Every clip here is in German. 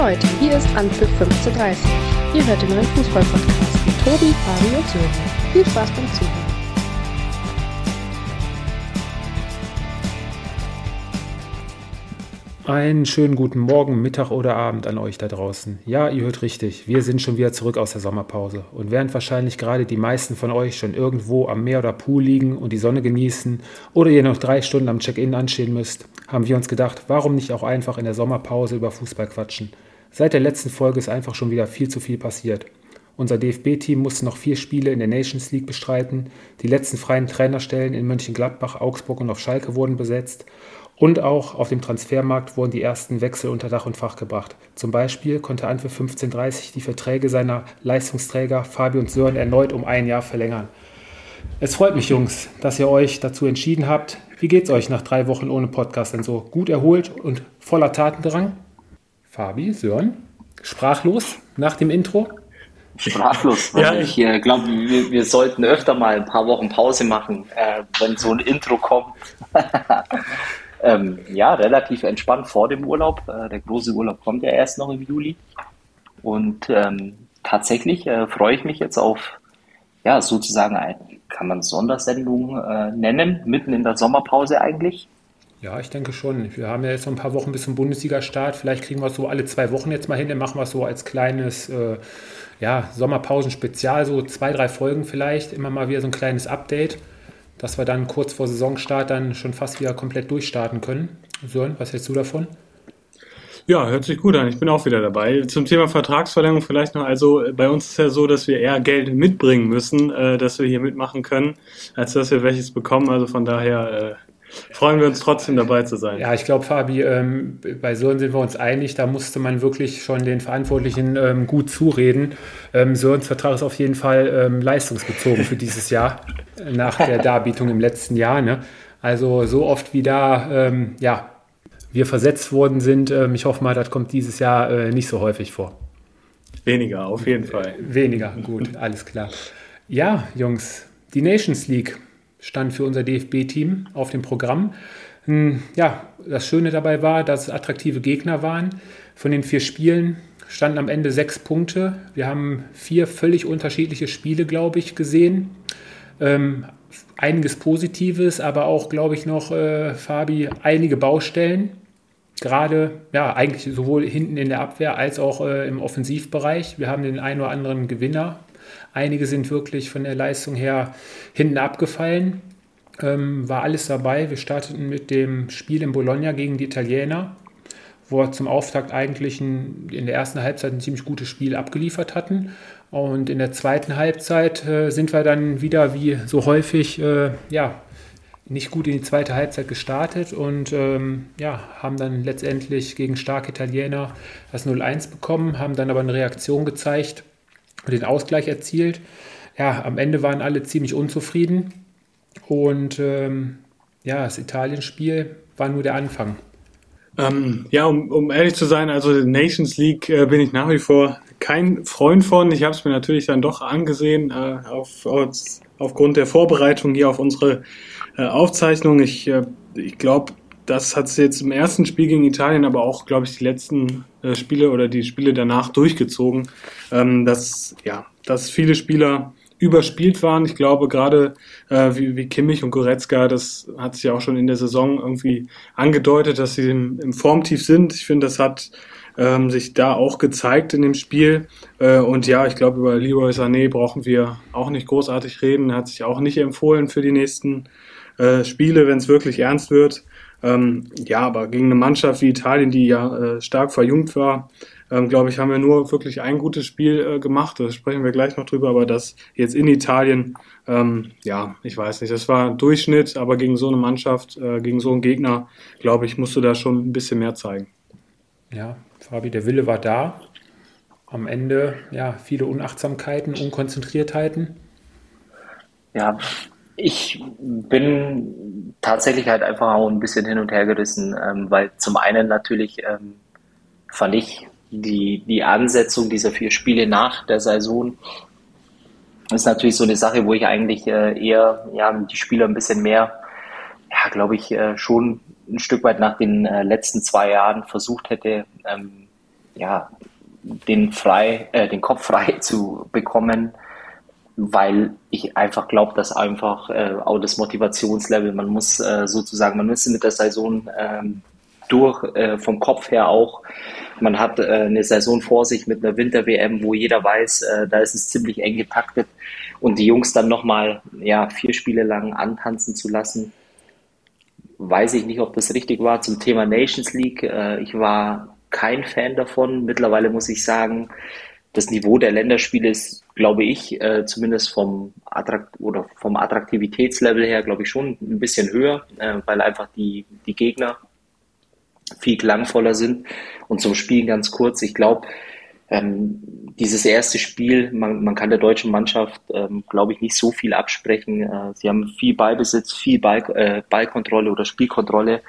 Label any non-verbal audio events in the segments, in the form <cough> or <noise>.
Leute, hier ist Anpfiff 15.30 Ihr hört den neuen Fußball-Podcast mit Tobi, Fabi und Sören. Viel Spaß beim Zuhören. Einen schönen guten Morgen, Mittag oder Abend an euch da draußen. Ja, ihr hört richtig, wir sind schon wieder zurück aus der Sommerpause. Und während wahrscheinlich gerade die meisten von euch schon irgendwo am Meer oder Pool liegen und die Sonne genießen oder ihr noch drei Stunden am Check-in anstehen müsst, haben wir uns gedacht, warum nicht auch einfach in der Sommerpause über Fußball quatschen. Seit der letzten Folge ist einfach schon wieder viel zu viel passiert. Unser DFB-Team musste noch vier Spiele in der Nations League bestreiten. Die letzten freien Trainerstellen in Mönchengladbach, Augsburg und auf Schalke wurden besetzt. Und auch auf dem Transfermarkt wurden die ersten Wechsel unter Dach und Fach gebracht. Zum Beispiel konnte Antwerp 1530 die Verträge seiner Leistungsträger Fabi und Sören erneut um ein Jahr verlängern. Es freut mich, Jungs, dass ihr euch dazu entschieden habt. Wie geht's euch nach drei Wochen ohne Podcast denn so? Gut erholt und voller Tatendrang? Fabi, Sören, sprachlos nach dem Intro? Sprachlos. ja, ich äh, glaube, wir, wir, sollten öfter mal ein paar Wochen Pause machen, äh, wenn so ein Intro kommt. <laughs> Ähm, ja, relativ entspannt vor dem Urlaub. Äh, der große Urlaub kommt ja erst noch im Juli. Und ähm, tatsächlich äh, freue ich mich jetzt auf, ja, sozusagen, ein, kann man Sondersendung äh, nennen, mitten in der Sommerpause eigentlich. Ja, ich denke schon. Wir haben ja jetzt noch ein paar Wochen bis zum Bundesliga-Start. Vielleicht kriegen wir es so alle zwei Wochen jetzt mal hin. Dann machen wir es so als kleines äh, ja, Sommerpausen-Spezial, so zwei, drei Folgen vielleicht. Immer mal wieder so ein kleines Update dass wir dann kurz vor Saisonstart dann schon fast wieder komplett durchstarten können. Sören, was hältst du davon? Ja, hört sich gut an. Ich bin auch wieder dabei. Zum Thema Vertragsverlängerung vielleicht noch. Also bei uns ist ja so, dass wir eher Geld mitbringen müssen, äh, dass wir hier mitmachen können, als dass wir welches bekommen. Also von daher äh, freuen wir uns trotzdem dabei zu sein. Ja, ich glaube, Fabi, ähm, bei Sören sind wir uns einig, da musste man wirklich schon den Verantwortlichen ähm, gut zureden. Ähm, Sörens Vertrag ist auf jeden Fall ähm, leistungsbezogen für dieses Jahr, <laughs> nach der Darbietung im letzten Jahr. Ne? Also so oft wie da, ähm, ja, wir versetzt worden sind, ähm, ich hoffe mal, das kommt dieses Jahr äh, nicht so häufig vor. Weniger, auf jeden Fall. Weniger, gut, alles klar. Ja, Jungs, die Nations League stand für unser DFB-Team auf dem Programm. Hm, ja, das Schöne dabei war, dass es attraktive Gegner waren. Von den vier Spielen standen am Ende sechs Punkte. Wir haben vier völlig unterschiedliche Spiele, glaube ich, gesehen. Ähm, einiges Positives, aber auch, glaube ich, noch, äh, Fabi, einige Baustellen. Gerade, ja, eigentlich sowohl hinten in der Abwehr als auch äh, im Offensivbereich. Wir haben den einen oder anderen Gewinner Einige sind wirklich von der Leistung her hinten abgefallen. Ähm, war alles dabei. Wir starteten mit dem Spiel in Bologna gegen die Italiener, wo wir zum Auftakt eigentlich ein, in der ersten Halbzeit ein ziemlich gutes Spiel abgeliefert hatten. Und in der zweiten Halbzeit äh, sind wir dann wieder wie so häufig äh, ja, nicht gut in die zweite Halbzeit gestartet und ähm, ja, haben dann letztendlich gegen starke Italiener das 0-1 bekommen, haben dann aber eine Reaktion gezeigt den Ausgleich erzielt. Ja, am Ende waren alle ziemlich unzufrieden und ähm, ja, das Italien-Spiel war nur der Anfang. Ähm, ja, um, um, ehrlich zu sein, also Nations League äh, bin ich nach wie vor kein Freund von. Ich habe es mir natürlich dann doch angesehen äh, auf, auf, aufgrund der Vorbereitung hier auf unsere äh, Aufzeichnung. Ich, äh, ich glaube, das hat es jetzt im ersten Spiel gegen Italien, aber auch, glaube ich, die letzten äh, Spiele oder die Spiele danach durchgezogen, ähm, dass, ja, dass viele Spieler überspielt waren. Ich glaube, gerade äh, wie, wie Kimmich und Goretzka, das hat sich auch schon in der Saison irgendwie angedeutet, dass sie im, im Formtief sind. Ich finde, das hat ähm, sich da auch gezeigt in dem Spiel. Äh, und ja, ich glaube, über Leroy Sané brauchen wir auch nicht großartig reden. Er hat sich auch nicht empfohlen für die nächsten äh, Spiele, wenn es wirklich ernst wird. Ähm, ja, aber gegen eine Mannschaft wie Italien, die ja äh, stark verjüngt war, ähm, glaube ich, haben wir nur wirklich ein gutes Spiel äh, gemacht. Da sprechen wir gleich noch drüber, aber das jetzt in Italien, ähm, ja, ich weiß nicht, das war Durchschnitt, aber gegen so eine Mannschaft, äh, gegen so einen Gegner, glaube ich, musst du da schon ein bisschen mehr zeigen. Ja, Fabi, der Wille war da. Am Ende, ja, viele Unachtsamkeiten, Unkonzentriertheiten. Ja, ich bin tatsächlich halt einfach auch ein bisschen hin und her gerissen, ähm, weil zum einen natürlich ähm, fand ich die, die Ansetzung dieser vier Spiele nach der Saison ist natürlich so eine Sache, wo ich eigentlich äh, eher ja, die Spieler ein bisschen mehr, ja, glaube ich, äh, schon ein Stück weit nach den äh, letzten zwei Jahren versucht hätte, ähm, ja, den frei, äh, den Kopf frei <laughs> zu bekommen, weil ich einfach glaube, dass einfach äh, auch das Motivationslevel, man muss äh, sozusagen, man müsste mit der Saison ähm, durch, äh, vom Kopf her auch. Man hat äh, eine Saison vor sich mit einer Winter-WM, wo jeder weiß, äh, da ist es ziemlich eng getaktet. Und die Jungs dann nochmal ja, vier Spiele lang antanzen zu lassen, weiß ich nicht, ob das richtig war. Zum Thema Nations League, äh, ich war kein Fan davon. Mittlerweile muss ich sagen, das Niveau der Länderspiele ist, glaube ich, äh, zumindest vom, Attrakt oder vom Attraktivitätslevel her, glaube ich, schon ein bisschen höher, äh, weil einfach die, die Gegner viel klangvoller sind. Und zum Spiel ganz kurz, ich glaube, ähm, dieses erste Spiel, man, man kann der deutschen Mannschaft, ähm, glaube ich, nicht so viel absprechen. Äh, sie haben viel Ballbesitz, viel Ball, äh, Ballkontrolle oder Spielkontrolle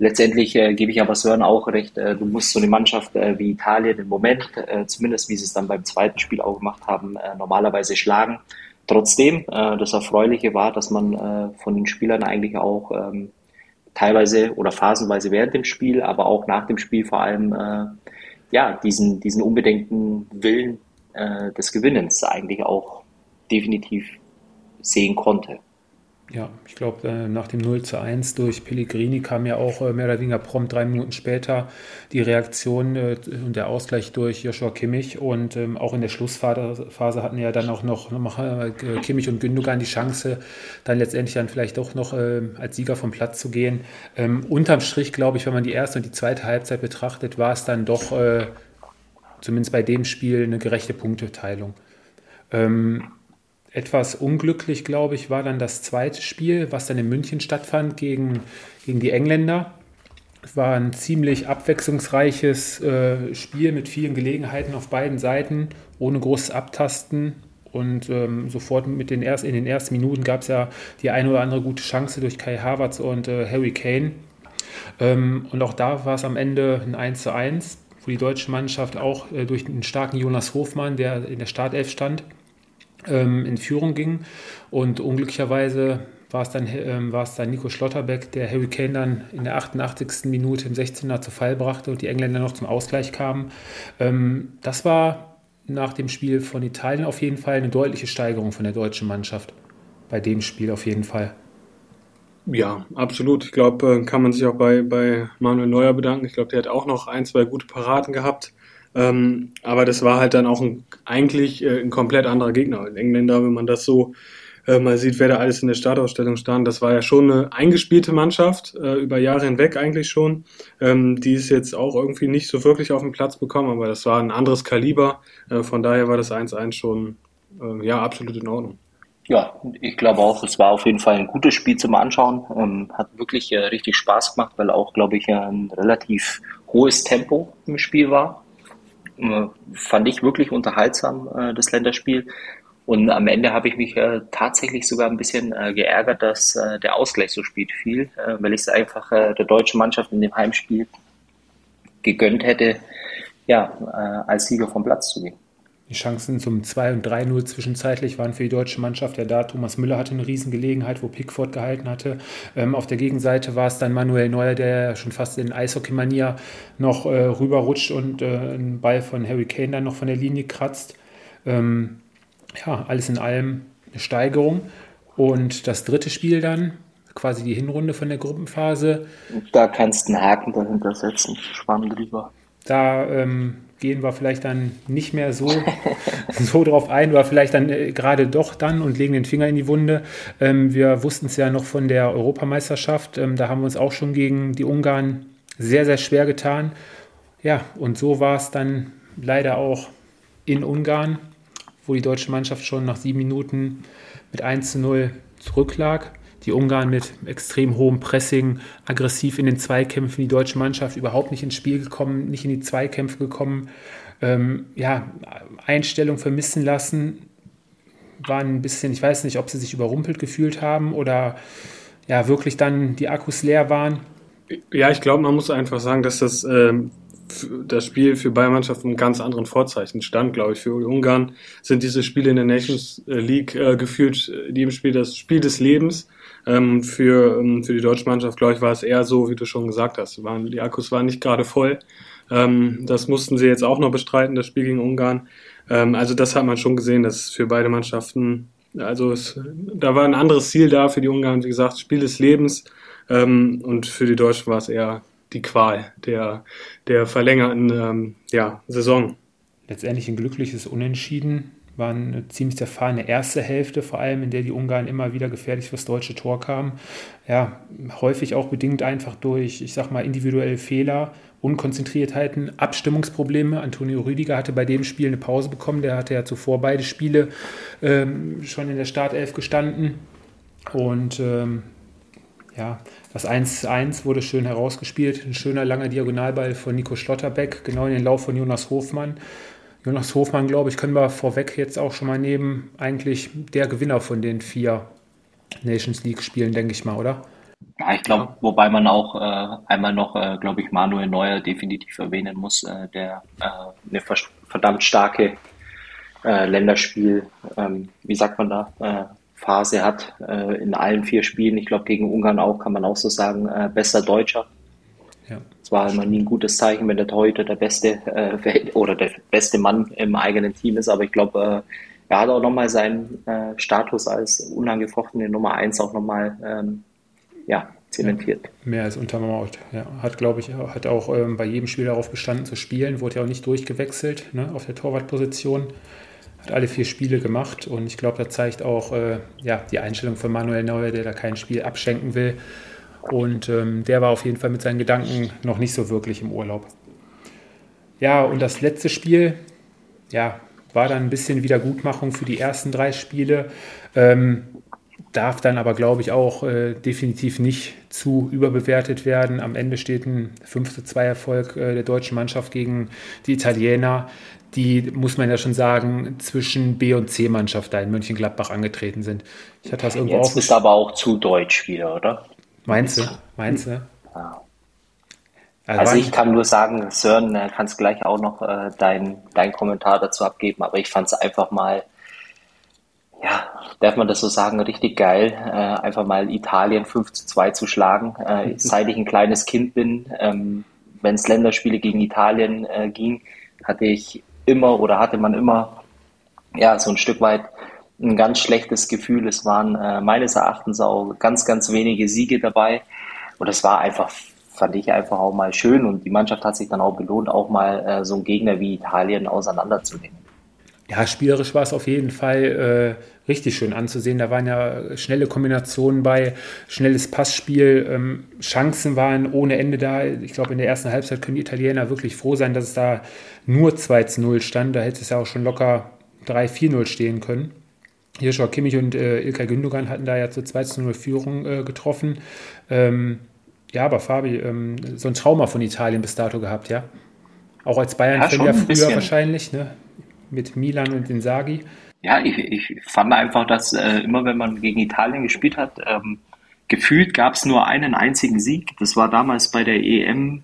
letztendlich äh, gebe ich aber Sören auch recht, äh, du musst so eine Mannschaft äh, wie Italien im Moment, äh, zumindest wie sie es dann beim zweiten Spiel auch gemacht haben, äh, normalerweise schlagen. Trotzdem, äh, das Erfreuliche war, dass man äh, von den Spielern eigentlich auch ähm, teilweise oder phasenweise während dem Spiel, aber auch nach dem Spiel vor allem äh, ja, diesen, diesen unbedingten Willen äh, des Gewinnens eigentlich auch definitiv sehen konnte. Ja, ich glaube, äh, nach dem 0 zu 1 durch Pellegrini kam ja auch äh, mehr oder weniger prompt drei Minuten später die Reaktion äh, und der Ausgleich durch Joshua Kimmich. Und ähm, auch in der Schlussphase hatten ja dann auch noch, Kimmich und Gündogan die Chance, dann letztendlich dann vielleicht doch noch als Sieger vom Platz zu gehen. Ähm, unterm Strich, glaube ich, wenn man die erste und die zweite Halbzeit betrachtet, war es dann doch, zumindest bei dem Spiel, eine gerechte Punkteteilung. Ähm, etwas unglücklich, glaube ich, war dann das zweite Spiel, was dann in München stattfand gegen, gegen die Engländer. Es war ein ziemlich abwechslungsreiches äh, Spiel mit vielen Gelegenheiten auf beiden Seiten, ohne großes Abtasten. Und ähm, sofort mit den erst, in den ersten Minuten gab es ja die eine oder andere gute Chance durch Kai Havertz und äh, Harry Kane. Ähm, und auch da war es am Ende ein 1 zu 1, wo die deutsche Mannschaft auch äh, durch einen starken Jonas Hofmann, der in der Startelf stand, ähm, in Führung ging. Und unglücklicherweise war es dann, ähm, war es dann Nico Schlotterbeck, der Harry Kane dann in der 88. Minute im 16er zu Fall brachte und die Engländer noch zum Ausgleich kamen. Ähm, das war nach dem Spiel von Italien auf jeden Fall eine deutliche Steigerung von der deutschen Mannschaft. Bei dem Spiel auf jeden Fall. Ja, absolut. Ich glaube, äh, kann man sich auch bei, bei Manuel Neuer bedanken. Ich glaube, der hat auch noch ein, zwei gute Paraden gehabt. Ähm, aber das war halt dann auch ein, eigentlich äh, ein komplett anderer Gegner. In Engländer, wenn man das so äh, mal sieht, wer da alles in der Startausstellung stand, das war ja schon eine eingespielte Mannschaft, äh, über Jahre hinweg eigentlich schon. Ähm, die ist jetzt auch irgendwie nicht so wirklich auf den Platz bekommen, aber das war ein anderes Kaliber. Äh, von daher war das 1-1 schon äh, ja absolut in Ordnung. Ja, ich glaube auch, es war auf jeden Fall ein gutes Spiel zum Anschauen. Ähm, hat wirklich äh, richtig Spaß gemacht, weil auch, glaube ich, ein relativ hohes Tempo im Spiel war. Äh, fand ich wirklich unterhaltsam, äh, das Länderspiel. Und am Ende habe ich mich äh, tatsächlich sogar ein bisschen äh, geärgert, dass äh, der Ausgleich so spät fiel, äh, weil ich es einfach der deutschen Mannschaft in dem Heimspiel gegönnt hätte, ja, als Sieger vom Platz zu gehen. Die Chancen zum 2 und 3-0 zwischenzeitlich waren für die deutsche Mannschaft ja da. Thomas Müller hatte eine Riesengelegenheit, wo Pickford gehalten hatte. Ähm, auf der Gegenseite war es dann Manuel Neuer, der schon fast in Eishockey-Manier noch äh, rüberrutscht und äh, einen Ball von Harry Kane dann noch von der Linie kratzt. Ähm, ja, alles in allem eine Steigerung. Und das dritte Spiel dann, quasi die Hinrunde von der Gruppenphase. Da kannst du einen Haken dahinter setzen. Schwamm drüber. Da ähm, gehen wir vielleicht dann nicht mehr so, <laughs> so drauf ein, oder vielleicht dann äh, gerade doch dann und legen den Finger in die Wunde. Ähm, wir wussten es ja noch von der Europameisterschaft, ähm, da haben wir uns auch schon gegen die Ungarn sehr, sehr schwer getan. Ja, und so war es dann leider auch in Ungarn, wo die deutsche Mannschaft schon nach sieben Minuten mit 1 zu 0 zurücklag die Ungarn mit extrem hohem Pressing, aggressiv in den Zweikämpfen, die deutsche Mannschaft überhaupt nicht ins Spiel gekommen, nicht in die Zweikämpfe gekommen, ähm, ja, Einstellung vermissen lassen, waren ein bisschen, ich weiß nicht, ob sie sich überrumpelt gefühlt haben oder ja, wirklich dann die Akkus leer waren. Ja, ich glaube, man muss einfach sagen, dass das ähm, das Spiel für beide Mannschaften einen ganz anderen Vorzeichen stand, glaube ich. Für Ungarn sind diese Spiele in der Nations League äh, gefühlt in jedem Spiel das Spiel des Lebens. Ähm, für, ähm, für die deutsche Mannschaft, glaube ich, war es eher so, wie du schon gesagt hast. Waren, die Akkus waren nicht gerade voll. Ähm, das mussten sie jetzt auch noch bestreiten, das Spiel gegen Ungarn. Ähm, also das hat man schon gesehen, dass für beide Mannschaften, also es, da war ein anderes Ziel da für die Ungarn, wie gesagt, Spiel des Lebens. Ähm, und für die Deutschen war es eher die Qual der, der verlängerten ähm, ja, Saison. Letztendlich ein glückliches Unentschieden. War eine ziemlich zerfahrene erste Hälfte, vor allem, in der die Ungarn immer wieder gefährlich fürs deutsche Tor kamen. Ja, häufig auch bedingt einfach durch, ich sag mal, individuelle Fehler, Unkonzentriertheiten, Abstimmungsprobleme. Antonio Rüdiger hatte bei dem Spiel eine Pause bekommen. Der hatte ja zuvor beide Spiele ähm, schon in der Startelf gestanden. Und ähm, ja, das 1-1 wurde schön herausgespielt. Ein schöner langer Diagonalball von Nico Schlotterbeck, genau in den Lauf von Jonas Hofmann. Jonas Hofmann, glaube ich, können wir vorweg jetzt auch schon mal nehmen. Eigentlich der Gewinner von den vier Nations League-Spielen, denke ich mal, oder? Ja, ich glaube, wobei man auch äh, einmal noch, äh, glaube ich, Manuel Neuer definitiv erwähnen muss, äh, der äh, eine verdammt starke äh, Länderspiel, ähm, wie sagt man da, äh, Phase hat in allen vier Spielen. Ich glaube, gegen Ungarn auch, kann man auch so sagen, bester Deutscher. Ja. Es war immer nie ein gutes Zeichen, wenn der Torhüter der beste äh, oder der beste Mann im eigenen Team ist, aber ich glaube, äh, er hat auch nochmal seinen äh, Status als unangefochtene Nummer eins auch nochmal ähm, ja, zementiert. Ja, mehr als untermauert. Ja, hat, glaube ich, hat auch ähm, bei jedem Spiel darauf bestanden zu spielen, wurde ja auch nicht durchgewechselt ne, auf der Torwartposition hat alle vier Spiele gemacht und ich glaube, da zeigt auch äh, ja, die Einstellung von Manuel Neuer, der da kein Spiel abschenken will. Und ähm, der war auf jeden Fall mit seinen Gedanken noch nicht so wirklich im Urlaub. Ja, und das letzte Spiel, ja, war dann ein bisschen Wiedergutmachung für die ersten drei Spiele. Ähm, darf dann aber, glaube ich, auch äh, definitiv nicht zu überbewertet werden. Am Ende steht ein 5-2-Erfolg äh, der deutschen Mannschaft gegen die Italiener die, muss man ja schon sagen, zwischen B- und C-Mannschaft da in Mönchengladbach angetreten sind. Ich hatte das irgendwo Jetzt ist aber auch zu deutsch wieder, oder? Meinst du? Meinst du? Ja. Also, also ich kann nur sagen, Sören, kannst gleich auch noch äh, deinen dein Kommentar dazu abgeben, aber ich fand es einfach mal, ja, darf man das so sagen, richtig geil, äh, einfach mal Italien 5 zu 2 zu schlagen. Äh, <laughs> seit ich ein kleines Kind bin, ähm, wenn es Länderspiele gegen Italien äh, ging, hatte ich immer oder hatte man immer ja so ein Stück weit ein ganz schlechtes Gefühl. Es waren äh, meines Erachtens auch ganz, ganz wenige Siege dabei. Und es war einfach, fand ich einfach auch mal schön. Und die Mannschaft hat sich dann auch belohnt, auch mal äh, so einen Gegner wie Italien auseinanderzunehmen. Ja, spielerisch war es auf jeden Fall äh, richtig schön anzusehen. Da waren ja schnelle Kombinationen bei, schnelles Passspiel, ähm, Chancen waren ohne Ende da. Ich glaube, in der ersten Halbzeit können die Italiener wirklich froh sein, dass es da nur 2 zu 0 stand. Da hätte es ja auch schon locker 3-4-0 stehen können. Joshua Kimmich und äh, Ilkay Gündogan hatten da ja zur 2 zu 0 Führung äh, getroffen. Ähm, ja, aber Fabi, ähm, so ein Trauma von Italien bis dato gehabt, ja? Auch als Bayern-Fan ja, ja früher bisschen. wahrscheinlich, ne? mit Milan und Inzaghi. Ja, ich, ich fand einfach, dass äh, immer wenn man gegen Italien gespielt hat, ähm, gefühlt gab es nur einen einzigen Sieg. Das war damals bei der EM.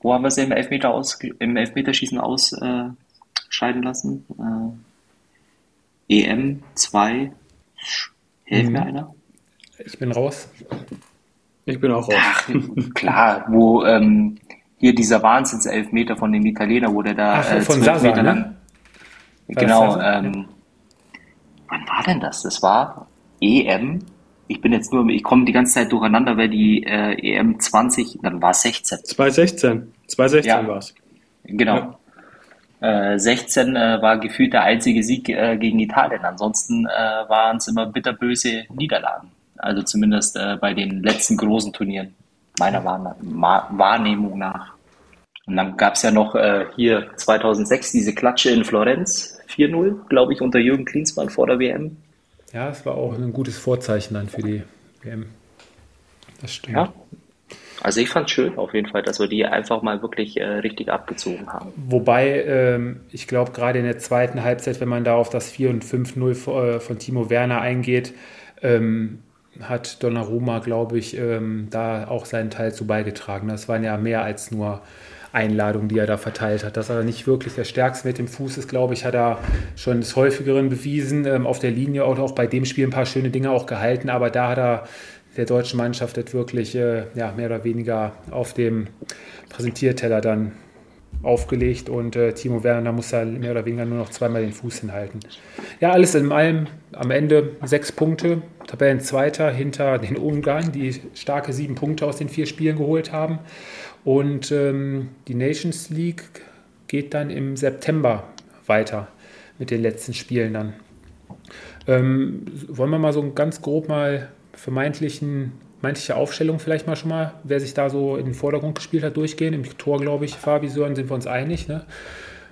Wo haben wir sie im, Elfmeter aus, im Elfmeterschießen ausscheiden äh, lassen? Äh, EM 2. Hilft mhm. mir einer? Ich bin raus. Ich bin auch raus. Ach, <laughs> klar, wo ähm, hier dieser Wahnsinnselfmeter von dem Italiener, wo der da Ach, äh, von Sasa, Meter lang. Ne? Genau, ähm, wann war denn das? Das war EM. Ich bin jetzt nur, ich komme die ganze Zeit durcheinander, weil die äh, EM 20, dann war es 16. 2016. 2016 ja. war es. Genau. Ja. Äh, 16 äh, war gefühlt der einzige Sieg äh, gegen Italien. Ansonsten äh, waren es immer bitterböse Niederlagen. Also zumindest äh, bei den letzten großen Turnieren meiner Wahrnehmung nach. Und dann gab es ja noch äh, hier 2006 diese Klatsche in Florenz, 4-0, glaube ich, unter Jürgen Klinsmann vor der WM. Ja, es war auch ein gutes Vorzeichen dann für die WM. Das stimmt. Ja. Also ich fand es schön auf jeden Fall, dass wir die einfach mal wirklich äh, richtig abgezogen haben. Wobei, ähm, ich glaube, gerade in der zweiten Halbzeit, wenn man da auf das 4 und 5-0 äh, von Timo Werner eingeht, ähm, hat Donnarumma, glaube ich, ähm, da auch seinen Teil zu beigetragen. Das waren ja mehr als nur Einladungen, die er da verteilt hat. Dass er nicht wirklich der Stärkste mit dem Fuß ist, glaube ich, hat er schon des Häufigeren bewiesen. Ähm, auf der Linie auch, auch bei dem Spiel ein paar schöne Dinge auch gehalten, aber da hat er der deutschen Mannschaft jetzt wirklich äh, ja, mehr oder weniger auf dem Präsentierteller dann aufgelegt und äh, Timo Werner muss da mehr oder weniger nur noch zweimal den Fuß hinhalten. Ja, alles in allem am Ende sechs Punkte, Tabellenzweiter hinter den Ungarn, die starke sieben Punkte aus den vier Spielen geholt haben. Und ähm, die Nations League geht dann im September weiter mit den letzten Spielen dann. Ähm, wollen wir mal so ganz grob mal vermeintlichen manche Aufstellung vielleicht mal schon mal, wer sich da so in den Vordergrund gespielt hat, durchgehen. Im Tor, glaube ich, Fabi Sören sind wir uns einig. Ne?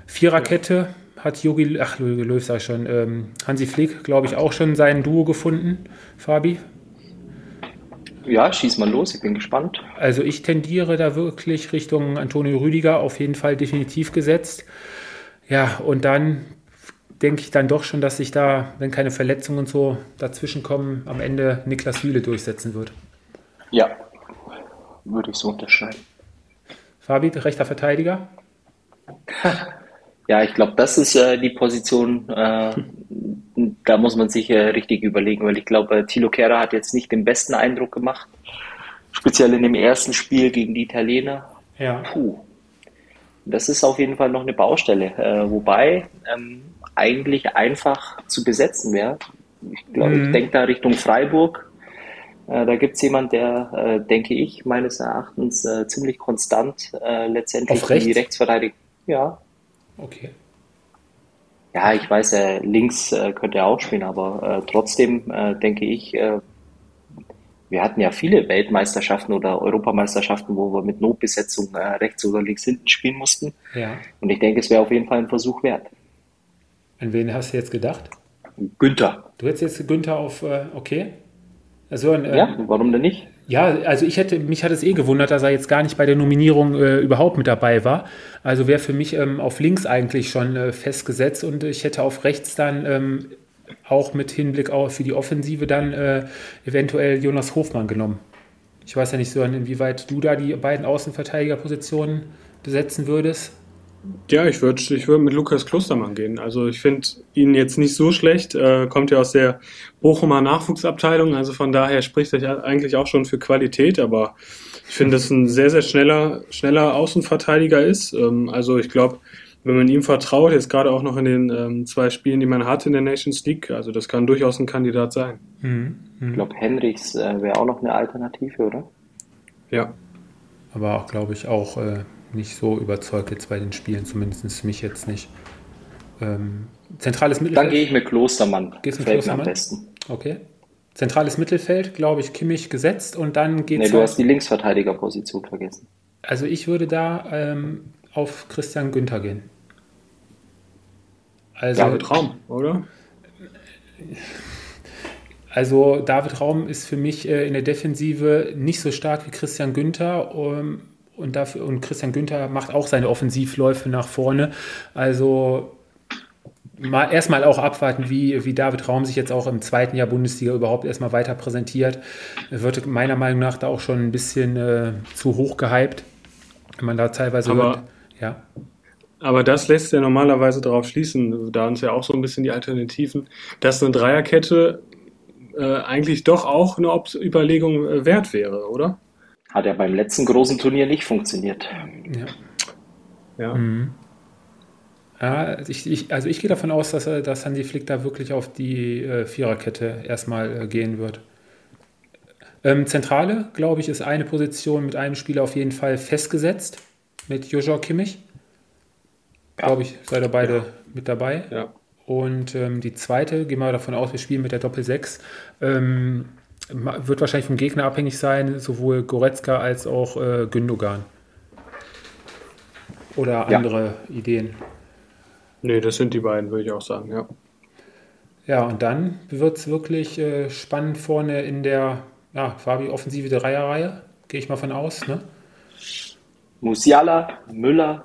Viererkette hat Jogi, ach, Jogi Löw sag ich schon, ähm, Hansi Flick, glaube ich, auch schon sein Duo gefunden. Fabi? Ja, schieß mal los, ich bin gespannt. Also ich tendiere da wirklich Richtung Antonio Rüdiger, auf jeden Fall definitiv gesetzt. Ja, und dann denke ich dann doch schon, dass sich da, wenn keine Verletzungen und so dazwischen kommen, am Ende Niklas Süle durchsetzen wird. Ja, würde ich so unterschreiben. Fabi, rechter Verteidiger? <laughs> Ja, ich glaube, das ist äh, die Position, äh, da muss man sich äh, richtig überlegen, weil ich glaube, Thilo Kehrer hat jetzt nicht den besten Eindruck gemacht, speziell in dem ersten Spiel gegen die Italiener. Ja. Puh. Das ist auf jeden Fall noch eine Baustelle, äh, wobei ähm, eigentlich einfach zu besetzen wäre. Ich glaube, mhm. ich denke da Richtung Freiburg, äh, da gibt es jemand, der, äh, denke ich, meines Erachtens äh, ziemlich konstant letztendlich Auf rechts? die Rechtsverteidigung. Ja. Okay. Ja, ich weiß, links könnte er auch spielen, aber trotzdem denke ich, wir hatten ja viele Weltmeisterschaften oder Europameisterschaften, wo wir mit Notbesetzung rechts oder links hinten spielen mussten. Ja. Und ich denke, es wäre auf jeden Fall ein Versuch wert. An wen hast du jetzt gedacht? Günther. Du hättest jetzt Günther auf, okay. Also, äh, ja, warum denn nicht? Ja, also ich hätte, mich hat es eh gewundert, dass er jetzt gar nicht bei der Nominierung äh, überhaupt mit dabei war. Also wäre für mich ähm, auf links eigentlich schon äh, festgesetzt und ich hätte auf rechts dann ähm, auch mit Hinblick auf für die Offensive dann äh, eventuell Jonas Hofmann genommen. Ich weiß ja nicht so, inwieweit du da die beiden Außenverteidigerpositionen besetzen würdest. Ja, ich würde ich würd mit Lukas Klostermann gehen. Also ich finde ihn jetzt nicht so schlecht, äh, kommt ja aus der Bochumer Nachwuchsabteilung, also von daher spricht er eigentlich auch schon für Qualität, aber ich finde, dass ein sehr, sehr schneller, schneller Außenverteidiger ist. Ähm, also ich glaube, wenn man ihm vertraut, jetzt gerade auch noch in den ähm, zwei Spielen, die man hat in der Nations League, also das kann durchaus ein Kandidat sein. Mhm. Mhm. Ich glaube, Henrichs äh, wäre auch noch eine Alternative, oder? Ja. Aber auch, glaube ich, auch äh, nicht so überzeugt jetzt bei den Spielen, zumindest mich jetzt nicht. Ähm, zentrales Mittelfeld. Dann gehe ich mit Klostermann. Gehst mit Klostermann? am besten. Okay. Zentrales Mittelfeld, glaube ich, Kimmich gesetzt und dann geht es. Nee, du halt hast die Linksverteidigerposition vergessen. Also ich würde da ähm, auf Christian Günther gehen. Also, David Raum, oder? Also David Raum ist für mich äh, in der Defensive nicht so stark wie Christian Günther. Um, und, dafür, und Christian Günther macht auch seine Offensivläufe nach vorne. Also mal, erstmal auch abwarten, wie, wie David Raum sich jetzt auch im zweiten Jahr Bundesliga überhaupt erstmal weiter präsentiert. Er wird meiner Meinung nach da auch schon ein bisschen äh, zu hoch gehypt. Wenn man da teilweise aber, hört, ja. Aber das lässt ja normalerweise darauf schließen, da uns ja auch so ein bisschen die Alternativen, dass eine Dreierkette äh, eigentlich doch auch eine Überlegung äh, wert wäre, oder? Hat ja beim letzten großen Turnier nicht funktioniert. Ja. Ja. Mhm. Ja, also ich, ich, also ich gehe davon aus, dass, dass Hansi Flick da wirklich auf die äh, Viererkette erstmal äh, gehen wird. Ähm, Zentrale, glaube ich, ist eine Position mit einem Spieler auf jeden Fall festgesetzt, mit Joshua Kimmich. Ja. Glaube ich, seid ihr beide ja. mit dabei. Ja. Und ähm, die zweite, gehen wir davon aus, wir spielen mit der Doppel 6. Ähm, wird wahrscheinlich vom Gegner abhängig sein, sowohl Goretzka als auch äh, Gündogan. Oder andere ja. Ideen? Nee, das sind die beiden, würde ich auch sagen, ja. Ja, und dann wird es wirklich äh, spannend vorne in der ja, Fabi offensive Dreierreihe, gehe ich mal von aus, ne? Musiala, Müller,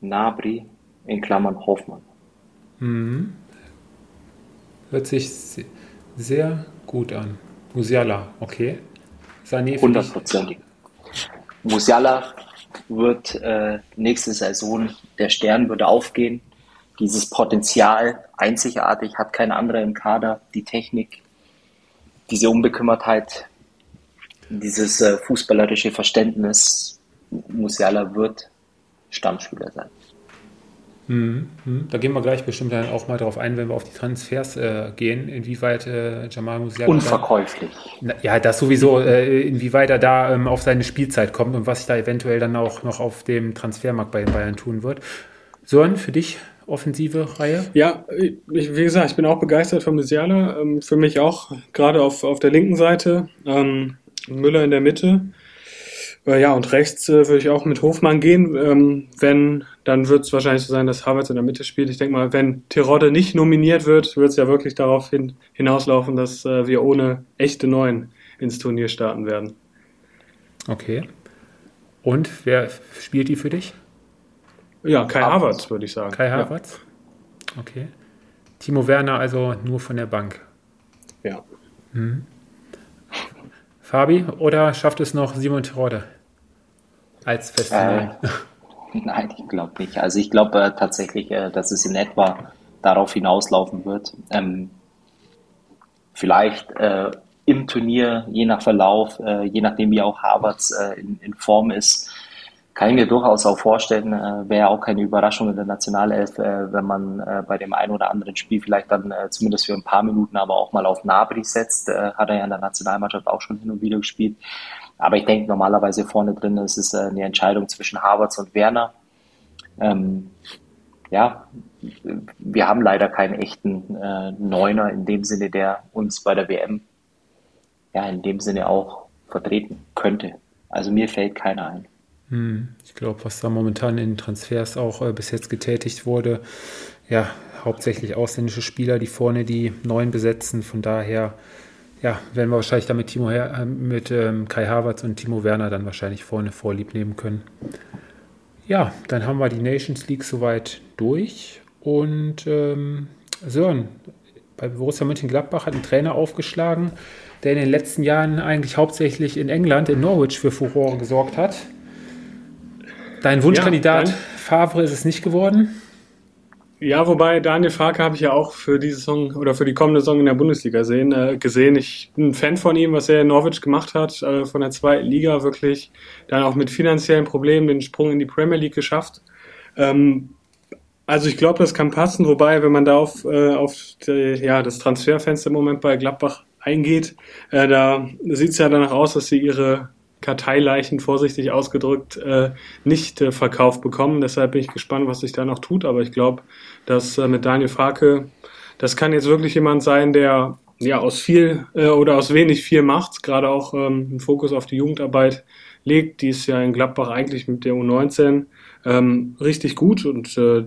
Nabri, in Klammern Hoffmann. Mhm. Hört sich sehr gut an. Musiala, okay. Sané Hundertprozentig. Musiala wird äh, nächste Saison, der Stern würde aufgehen. Dieses Potenzial, einzigartig, hat kein anderer im Kader. Die Technik, diese Unbekümmertheit, dieses äh, fußballerische Verständnis, Musiala wird Stammspieler sein. Mhm, mhm. Da gehen wir gleich bestimmt dann auch mal darauf ein, wenn wir auf die Transfers äh, gehen, inwieweit äh, Jamal Musiala. Unverkäuflich. Dann, ja, das sowieso, äh, inwieweit er da ähm, auf seine Spielzeit kommt und was sich da eventuell dann auch noch auf dem Transfermarkt bei den Bayern tun wird. Sören, für dich offensive Reihe? Ja, ich, wie gesagt, ich bin auch begeistert von Musiala. Ähm, für mich auch, gerade auf, auf der linken Seite. Ähm, Müller in der Mitte. Äh, ja, und rechts äh, würde ich auch mit Hofmann gehen. Ähm, wenn, dann wird es wahrscheinlich so sein, dass Havertz in der Mitte spielt. Ich denke mal, wenn Tirode nicht nominiert wird, wird es ja wirklich darauf hin, hinauslaufen, dass äh, wir ohne echte Neuen ins Turnier starten werden. Okay. Und wer spielt die für dich? Ja, Kai Havertz, würde ich sagen. Kai Havertz? Ja. Okay. Timo Werner also nur von der Bank. Ja. Mhm. Fabi, oder schafft es noch Simon Terode? als Festival? Äh, <laughs> <laughs> nein, ich glaube nicht. Also ich glaube äh, tatsächlich, äh, dass es in etwa darauf hinauslaufen wird. Ähm, vielleicht äh, im Turnier, je nach Verlauf, äh, je nachdem wie auch Havertz äh, in, in, Form ist, kann ich mir durchaus auch vorstellen, wäre auch keine Überraschung in der Nationalelf, wenn man bei dem einen oder anderen Spiel vielleicht dann zumindest für ein paar Minuten aber auch mal auf Nabri setzt. hat er ja in der Nationalmannschaft auch schon hin und wieder gespielt. Aber ich denke, normalerweise vorne drin ist es äh, eine Entscheidung zwischen Havertz und Werner. Ähm, ja, wir haben leider keinen echten äh, Neuner in dem Sinne, der uns bei der WM ja in dem Sinne auch vertreten könnte. Also mir fällt keiner ein. Hm, ich glaube, was da momentan in Transfers auch äh, bis jetzt getätigt wurde, ja, hauptsächlich ausländische Spieler, die vorne die neuen besetzen. Von daher ja, werden wir wahrscheinlich damit Timo Her äh, mit ähm, Kai Havertz und Timo Werner dann wahrscheinlich vorne vorlieb nehmen können. Ja, dann haben wir die Nations League soweit durch. Und ähm, Sören, bei Borussia Mönchengladbach hat ein Trainer aufgeschlagen, der in den letzten Jahren eigentlich hauptsächlich in England, in Norwich für Furore gesorgt hat. Dein Wunschkandidat ja, Favre ist es nicht geworden. Ja, wobei Daniel Farke habe ich ja auch für diese Saison oder für die kommende Saison in der Bundesliga sehen, äh, gesehen. Ich bin ein Fan von ihm, was er in Norwich gemacht hat, äh, von der zweiten Liga wirklich. Dann auch mit finanziellen Problemen den Sprung in die Premier League geschafft. Ähm, also ich glaube, das kann passen, wobei, wenn man da auf, äh, auf die, ja, das Transferfenster im Moment bei Gladbach eingeht, äh, da sieht es ja danach aus, dass sie ihre Karteileichen, vorsichtig ausgedrückt, äh, nicht äh, verkauft bekommen. Deshalb bin ich gespannt, was sich da noch tut. Aber ich glaube, dass äh, mit Daniel Farke, das kann jetzt wirklich jemand sein, der ja aus viel äh, oder aus wenig viel macht, gerade auch ähm, einen Fokus auf die Jugendarbeit legt. Die ist ja in Gladbach eigentlich mit der U19 ähm, richtig gut und äh,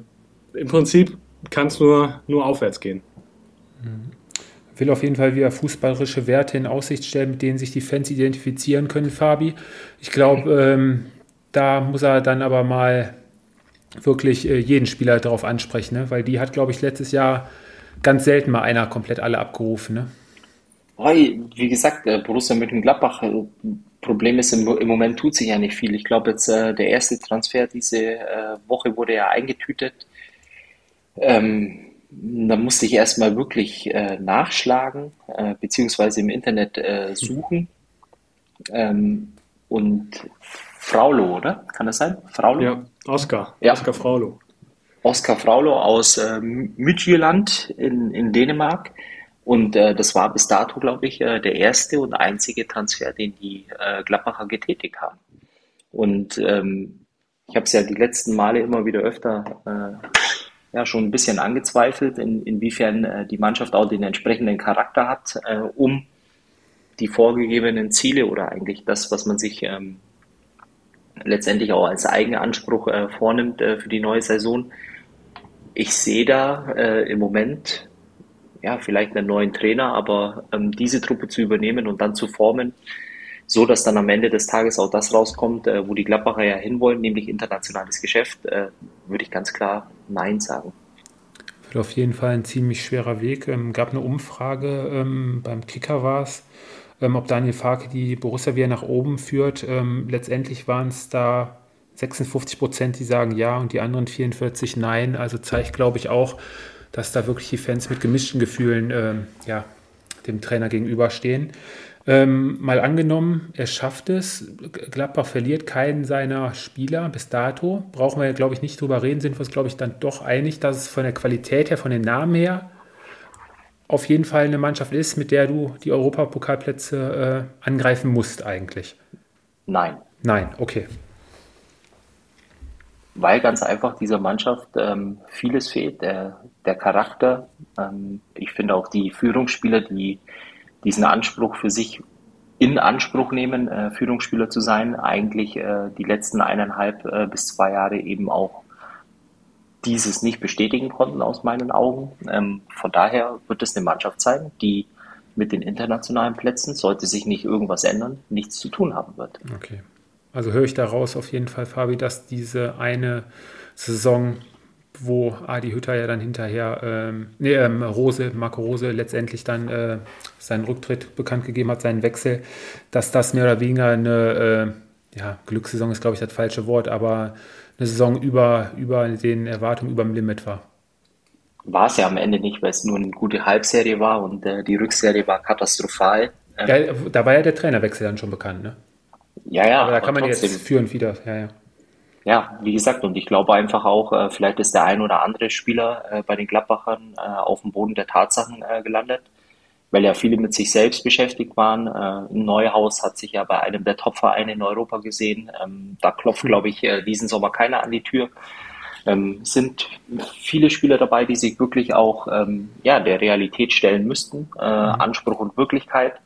im Prinzip kann es nur, nur aufwärts gehen. Mhm will auf jeden Fall wieder fußballerische Werte in Aussicht stellen, mit denen sich die Fans identifizieren können, Fabi. Ich glaube, ähm, da muss er dann aber mal wirklich äh, jeden Spieler darauf ansprechen, ne? weil die hat, glaube ich, letztes Jahr ganz selten mal einer komplett alle abgerufen. Ne? Wie gesagt, äh, Borussia Mönchengladbach, äh, Problem ist, im, im, Moment tut sich ja nicht viel. Ich glaube, jetzt äh, der erste Transfer diese äh, Woche wurde ja eingetütet. Ähm, da musste ich erstmal wirklich äh, nachschlagen, äh, beziehungsweise im Internet äh, suchen. Ähm, und Fraulo, oder? Kann das sein? Fraulo? Ja, Oskar. Ja. Oskar Fraulo. Oskar Fraulo aus äh, Midtjylland in, in Dänemark. Und äh, das war bis dato, glaube ich, äh, der erste und einzige Transfer, den die äh, Gladbacher getätigt haben. Und ähm, ich habe es ja die letzten Male immer wieder öfter äh, ja schon ein bisschen angezweifelt, in, inwiefern äh, die Mannschaft auch den entsprechenden Charakter hat, äh, um die vorgegebenen Ziele oder eigentlich das, was man sich ähm, letztendlich auch als Eigenanspruch äh, vornimmt äh, für die neue Saison. Ich sehe da äh, im Moment ja vielleicht einen neuen Trainer, aber ähm, diese Truppe zu übernehmen und dann zu formen, so dass dann am Ende des Tages auch das rauskommt, äh, wo die Gladbacher ja hinwollen, nämlich internationales Geschäft, äh, würde ich ganz klar Nein sagen. Wird auf jeden Fall ein ziemlich schwerer Weg. Ähm, gab eine Umfrage, ähm, beim Kicker war es, ähm, ob Daniel Farke die Borussia wieder nach oben führt. Ähm, letztendlich waren es da 56 Prozent, die sagen ja und die anderen 44 nein. Also zeigt, glaube ich, auch, dass da wirklich die Fans mit gemischten Gefühlen ähm, ja, dem Trainer gegenüberstehen. Ähm, mal angenommen, er schafft es, Gladbach verliert keinen seiner Spieler bis dato, brauchen wir, glaube ich, nicht drüber reden, sind wir uns, glaube ich, dann doch einig, dass es von der Qualität her, von den Namen her auf jeden Fall eine Mannschaft ist, mit der du die Europapokalplätze äh, angreifen musst eigentlich. Nein. Nein, okay. Weil ganz einfach dieser Mannschaft ähm, vieles fehlt, der, der Charakter. Ähm, ich finde auch die Führungsspieler, die diesen Anspruch für sich in Anspruch nehmen, äh, Führungsspieler zu sein, eigentlich äh, die letzten eineinhalb äh, bis zwei Jahre eben auch dieses nicht bestätigen konnten aus meinen Augen. Ähm, von daher wird es eine Mannschaft sein, die mit den internationalen Plätzen, sollte sich nicht irgendwas ändern, nichts zu tun haben wird. Okay. Also höre ich daraus auf jeden Fall, Fabi, dass diese eine Saison, wo Adi Hütter ja dann hinterher, ähm, nee, ähm, Rose, Marco Rose letztendlich dann äh, seinen Rücktritt bekannt gegeben hat, seinen Wechsel, dass das mehr oder weniger eine, äh, ja, Glückssaison ist, glaube ich, das falsche Wort, aber eine Saison über, über den Erwartungen, über dem Limit war. War es ja am Ende nicht, weil es nur eine gute Halbserie war und äh, die Rückserie war katastrophal. Ähm, ja, da war ja der Trainerwechsel dann schon bekannt, ne? Ja, ja. Aber da kann man trotzdem. jetzt führen wieder, ja, ja. Ja, wie gesagt, und ich glaube einfach auch, äh, vielleicht ist der ein oder andere Spieler äh, bei den Klappbachern äh, auf dem Boden der Tatsachen äh, gelandet weil ja viele mit sich selbst beschäftigt waren. Äh, Neuhaus hat sich ja bei einem der Top-Vereine in Europa gesehen. Ähm, da klopft, glaube ich, äh, diesen Sommer keiner an die Tür. Ähm, sind viele Spieler dabei, die sich wirklich auch ähm, ja, der Realität stellen müssten, mhm. Anspruch und Wirklichkeit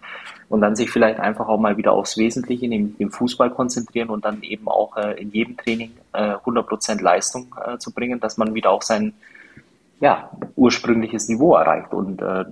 und dann sich vielleicht einfach auch mal wieder aufs Wesentliche, nämlich den Fußball konzentrieren und dann eben auch äh, in jedem Training äh, 100% Leistung äh, zu bringen, dass man wieder auch sein ja, ursprüngliches Niveau erreicht. Und äh,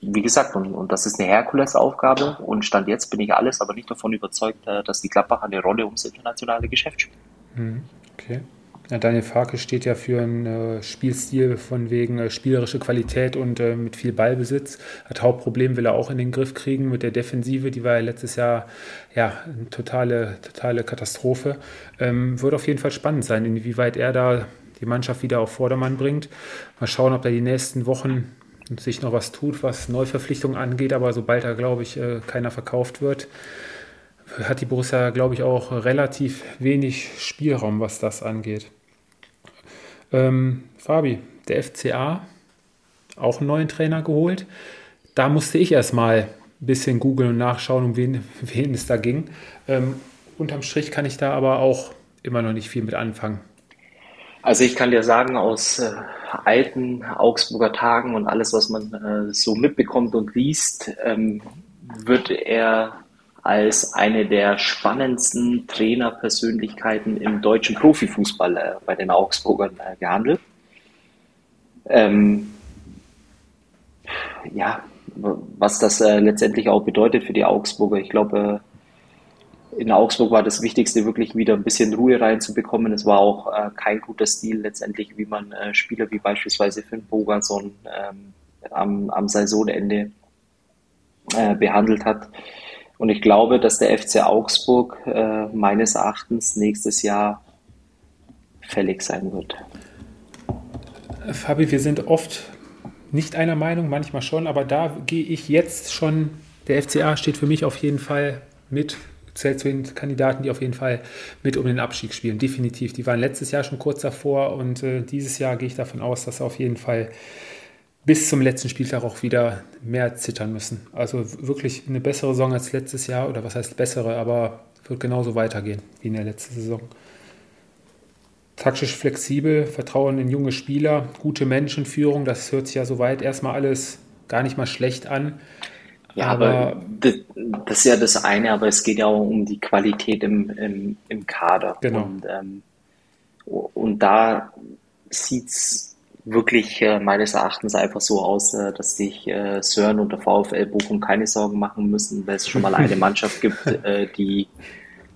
wie gesagt, und, und das ist eine Herkulesaufgabe und Stand jetzt bin ich alles, aber nicht davon überzeugt, äh, dass die Gladbach eine Rolle ums internationale Geschäft spielt. Mhm, okay. Ja, Daniel Farke steht ja für einen äh, Spielstil von wegen äh, spielerische Qualität und äh, mit viel Ballbesitz. Das Hauptproblem will er auch in den Griff kriegen mit der Defensive, die war ja letztes Jahr ja eine totale, totale Katastrophe. Ähm, wird auf jeden Fall spannend sein, inwieweit er da die Mannschaft wieder auf Vordermann bringt. Mal schauen, ob da die nächsten Wochen sich noch was tut, was Neuverpflichtungen angeht. Aber sobald da, glaube ich, äh, keiner verkauft wird, hat die Borussia, glaube ich, auch relativ wenig Spielraum, was das angeht. Ähm, Fabi, der FCA, auch einen neuen Trainer geholt. Da musste ich erstmal ein bisschen googeln und nachschauen, um wen, <laughs> wen es da ging. Ähm, unterm Strich kann ich da aber auch immer noch nicht viel mit anfangen. Also ich kann dir sagen, aus äh, alten Augsburger Tagen und alles, was man äh, so mitbekommt und liest, ähm, wird er als eine der spannendsten Trainerpersönlichkeiten im deutschen Profifußball äh, bei den Augsburgern äh, gehandelt. Ähm, ja, was das äh, letztendlich auch bedeutet für die Augsburger. Ich glaube, in Augsburg war das Wichtigste, wirklich wieder ein bisschen Ruhe reinzubekommen. Es war auch äh, kein guter Stil letztendlich, wie man äh, Spieler wie beispielsweise Finn Bogerson ähm, am, am Saisonende äh, behandelt hat. Und ich glaube, dass der FC Augsburg äh, meines Erachtens nächstes Jahr fällig sein wird. Fabi, wir sind oft nicht einer Meinung, manchmal schon, aber da gehe ich jetzt schon, der FCA steht für mich auf jeden Fall mit zählt zu den Kandidaten, die auf jeden Fall mit um den Abstieg spielen. Definitiv. Die waren letztes Jahr schon kurz davor und äh, dieses Jahr gehe ich davon aus, dass auf jeden Fall bis zum letzten Spieltag auch wieder mehr zittern müssen. Also wirklich eine bessere Saison als letztes Jahr oder was heißt bessere, aber wird genauso weitergehen wie in der letzten Saison. Taktisch flexibel, Vertrauen in junge Spieler, gute Menschenführung, das hört sich ja soweit erstmal alles gar nicht mal schlecht an. Ja, aber, aber das, das, ist ja das eine, aber es geht ja auch um die Qualität im, im, im Kader. Genau. Und, ähm, und da sieht es wirklich äh, meines Erachtens einfach so aus, äh, dass sich äh, Sören und der VfL Bochum keine Sorgen machen müssen, weil es schon mal eine <laughs> Mannschaft gibt, äh, die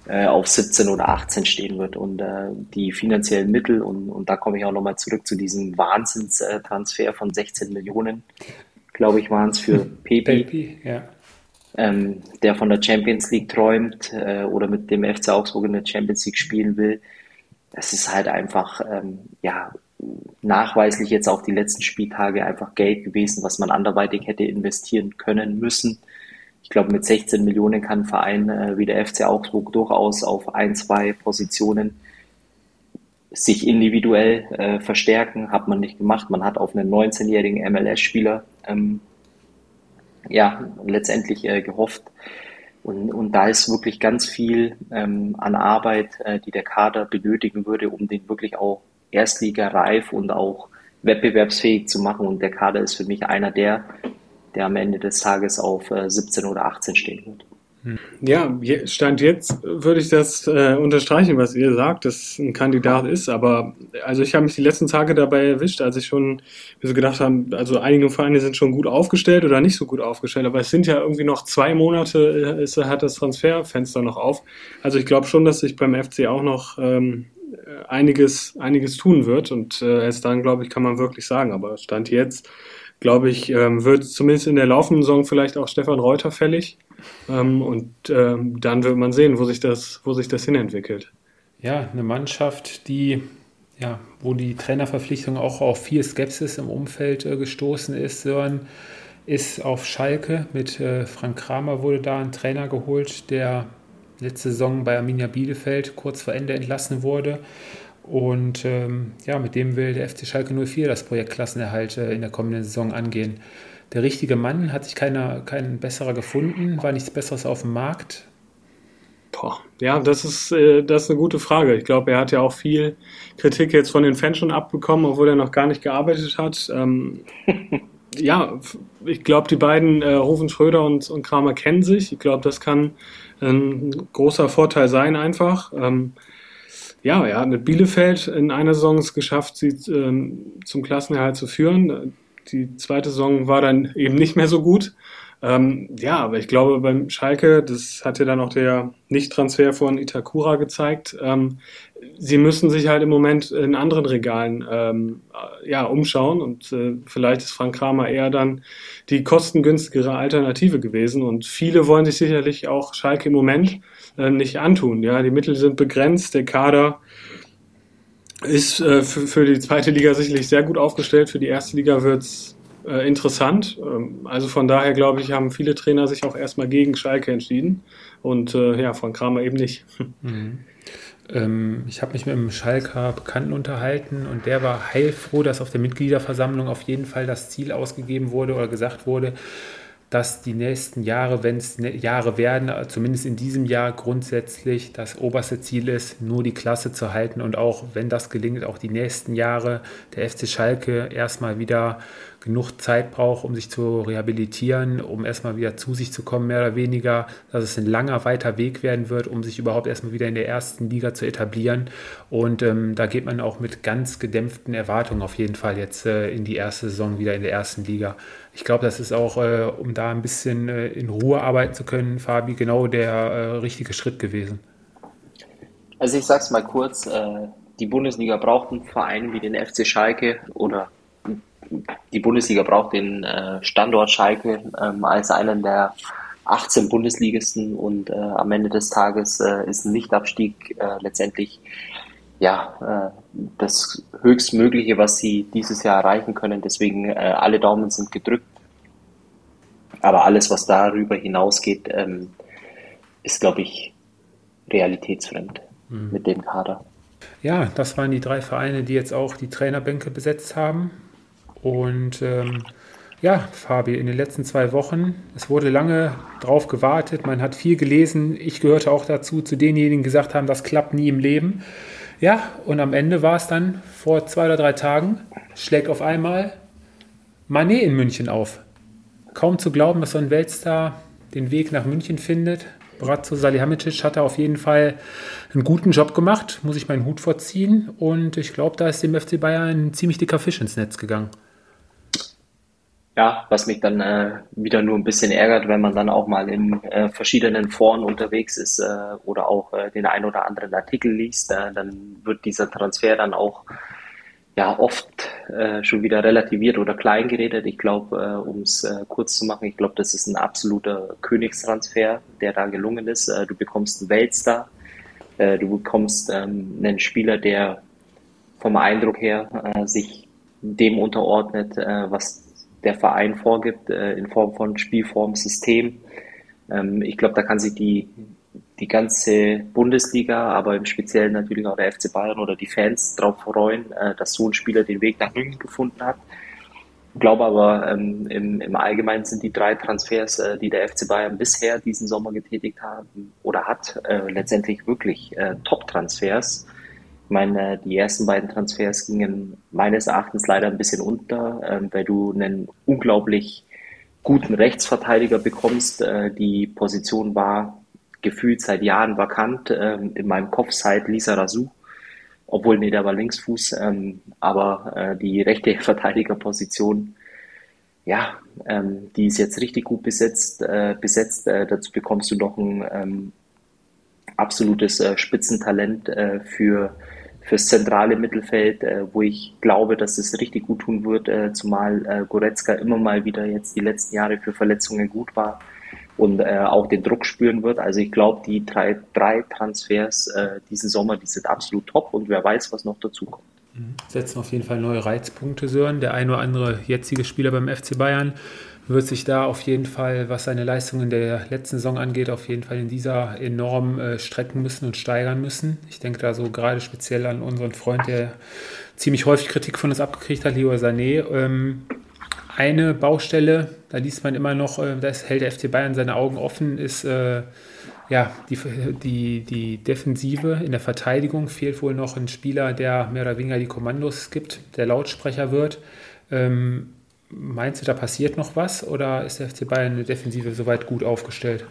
äh, auf 17 oder 18 stehen wird. Und äh, die finanziellen Mittel, und, und da komme ich auch nochmal zurück zu diesem Wahnsinnstransfer von 16 Millionen, glaube ich, waren es für Pepi. Pepi ja. ähm, der von der Champions League träumt oder mit dem FC Augsburg in der Champions League spielen will. Es ist halt einfach, ähm, ja, nachweislich jetzt auch die letzten Spieltage einfach Geld gewesen, was man anderweitig hätte investieren können müssen. Ich glaube, mit 16 Millionen kann ein Verein äh, wie der FC Augsburg durchaus auf ein, zwei Positionen sich individuell äh, verstärken. Hat man nicht gemacht. Man hat auf einen 19-jährigen MLS-Spieler ähm, ja, letztendlich äh, gehofft. Und, und da ist wirklich ganz viel ähm, an Arbeit, äh, die der Kader benötigen würde, um den wirklich auch Erstliga-reif und auch wettbewerbsfähig zu machen. Und der Kader ist für mich einer der, der am Ende des Tages auf äh, 17 oder 18 stehen wird. Ja, Stand jetzt würde ich das äh, unterstreichen, was ihr sagt, dass ein Kandidat ist. Aber also ich habe mich die letzten Tage dabei erwischt, als ich schon so gedacht habe, also einige Vereine sind schon gut aufgestellt oder nicht so gut aufgestellt. Aber es sind ja irgendwie noch zwei Monate, äh, ist, hat das Transferfenster noch auf. Also ich glaube schon, dass sich beim FC auch noch ähm, einiges, einiges tun wird. Und äh, erst dann, glaube ich, kann man wirklich sagen. Aber Stand jetzt, glaube ich, ähm, wird zumindest in der laufenden Saison vielleicht auch Stefan Reuter fällig. Ähm, und ähm, dann wird man sehen, wo sich das, wo sich das hinentwickelt. Ja, eine Mannschaft, die ja, wo die Trainerverpflichtung auch auf viel Skepsis im Umfeld äh, gestoßen ist. Sören ist auf Schalke mit äh, Frank Kramer wurde da ein Trainer geholt, der letzte Saison bei Arminia Bielefeld kurz vor Ende entlassen wurde. Und ähm, ja, mit dem will der FC Schalke 04 das Projekt Klassenerhalt äh, in der kommenden Saison angehen der richtige Mann, hat sich keiner, kein besserer gefunden, war nichts Besseres auf dem Markt. Boah, ja, das ist, äh, das ist eine gute Frage. Ich glaube, er hat ja auch viel Kritik jetzt von den Fans schon abbekommen, obwohl er noch gar nicht gearbeitet hat. Ähm, <laughs> ja, ich glaube, die beiden, äh, Rufen Schröder und, und Kramer, kennen sich. Ich glaube, das kann ein großer Vorteil sein, einfach. Ähm, ja, er hat mit Bielefeld in einer Saison es geschafft, sie ähm, zum Klassenerhalt zu führen die zweite Saison war dann eben nicht mehr so gut. Ähm, ja, aber ich glaube beim Schalke, das hat ja dann auch der Nicht-Transfer von Itakura gezeigt, ähm, sie müssen sich halt im Moment in anderen Regalen ähm, ja, umschauen und äh, vielleicht ist Frank Kramer eher dann die kostengünstigere Alternative gewesen und viele wollen sich sicherlich auch Schalke im Moment äh, nicht antun. Ja, die Mittel sind begrenzt, der Kader ist äh, für, für die zweite Liga sicherlich sehr gut aufgestellt. Für die erste Liga wird's äh, interessant. Ähm, also von daher glaube ich, haben viele Trainer sich auch erstmal gegen Schalke entschieden. Und äh, ja, von Kramer eben nicht. <laughs> Mhm. Ähm, ich habe mich mit einem Schalker Bekannten unterhalten und der war heilfroh, dass auf der Mitgliederversammlung auf jeden Fall das Ziel ausgegeben wurde oder gesagt wurde, dass die nächsten Jahre, wenn es ne, Jahre werden, zumindest in diesem Jahr grundsätzlich das oberste Ziel ist, nur die Klasse zu halten und auch, wenn das gelingt, auch die nächsten Jahre der FC Schalke erstmal wieder genug Zeit braucht, um sich zu rehabilitieren, um erstmal wieder zu sich zu kommen, mehr oder weniger, dass es ein langer, weiter Weg werden wird, um sich überhaupt erstmal wieder in der ersten Liga zu etablieren. Und ähm, da geht man auch mit ganz gedämpften Erwartungen auf jeden Fall jetzt äh, in die erste Saison wieder in der ersten Liga. Ich glaube, das ist auch, äh, um da ein bisschen äh, in Ruhe arbeiten zu können, Fabi, genau der äh, richtige Schritt gewesen. Also ich sage es mal kurz, äh, die Bundesliga braucht einen Verein wie den FC Schalke oder die Bundesliga braucht den äh, Standort Schalke ähm, als einen der 18 Bundesligisten und äh, am Ende des Tages äh, ist ein Nichtabstieg letztendlich ja das höchstmögliche, was sie dieses Jahr erreichen können. Deswegen alle Daumen sind gedrückt. Aber alles, was darüber hinausgeht, ähm, ist, glaube ich, realitätsfremd mhm. mit dem Kader. Ja, das waren die drei Vereine, die jetzt auch die Trainerbänke besetzt haben. Und ähm, ja, Fabi, in den letzten zwei Wochen, es wurde lange drauf gewartet, man hat viel gelesen. Ich gehörte auch dazu, zu denjenigen, die gesagt haben, das klappt nie im Leben. Ja, und am Ende war es dann vor zwei oder drei Tagen, schlägt auf einmal Manet in München auf. Kaum zu glauben, dass so ein Weltstar den Weg nach München findet. Bratzo Salihamidzic hat da auf jeden Fall einen guten Job gemacht, muss ich meinen Hut vorziehen. Und ich glaube, da ist dem FC Bayern ein ziemlich dicker Fisch ins Netz gegangen. Ja, was mich dann äh, wieder nur ein bisschen ärgert, wenn man dann auch mal in äh, verschiedenen Foren unterwegs ist äh, oder auch äh, den ein oder anderen Artikel liest, äh, dann wird dieser Transfer dann auch ja oft äh, schon wieder relativiert oder klein geredet. Ich glaube, um es kurz zu machen, ich glaube, das ist ein absoluter Königstransfer, der da gelungen ist. Du bekommst einen Weltstar, du bekommst ähm, einen Spieler, der vom Eindruck her sich dem unterordnet, was der Verein vorgibt in Form von Spielform, System. Ähm, ich glaube, da kann sich die die ganze Bundesliga, aber im Speziellen natürlich auch der FC Bayern oder die Fans darauf freuen, äh, dass so ein Spieler den Weg nach München gefunden hat. Ich glaube aber, ähm, im, im Allgemeinen sind die drei Transfers, äh, die der FC Bayern bisher diesen Sommer getätigt haben oder hat, äh, letztendlich wirklich äh, Top-Transfers. Meine, äh, die ersten beiden Transfers gingen meines Erachtens leider ein bisschen unter, äh, weil du einen unglaublich guten Rechtsverteidiger bekommst. Äh, die Position war gefühlt seit Jahren vakant. Ähm, in meinem Kopf seit Lisa Razou, obwohl, nee, der war Linksfuß, ähm, aber äh, die rechte <laughs> Verteidigerposition, ja, ähm, die ist jetzt richtig gut besetzt. Äh, besetzt. Äh, dazu bekommst du noch ein ähm, absolutes äh, Spitzentalent äh, für fürs zentrale Mittelfeld, äh, wo ich glaube, dass es richtig gut tun wird, äh, zumal äh, Goretzka immer mal wieder jetzt die letzten Jahre für Verletzungen gut war und äh, auch den Druck spüren wird. Also ich glaube, die drei, drei Transfers äh, diesen Sommer, die sind absolut top und wer weiß, was noch dazu kommt. Mhm. Setzen auf jeden Fall neue Reizpunkte, Sören. Der ein oder andere jetzige Spieler beim FC Bayern wird sich da auf jeden Fall, was seine Leistungen der letzten Saison angeht, auf jeden Fall in dieser enorm äh, strecken müssen und steigern müssen. Ich denke da so gerade speziell an unseren Freund, der ziemlich häufig Kritik von uns abgekriegt hat, Leo Sané. Ähm, eine Baustelle, da liest man immer noch, äh, da hält der FC Bayern seine Augen offen, ist äh, ja, die, die, die Defensive. In der Verteidigung fehlt wohl noch ein Spieler, der mehr oder weniger die Kommandos gibt, der Lautsprecher wird. Ähm, meinst du, da passiert noch was oder ist der FC Bayern in der Defensive soweit gut aufgestellt?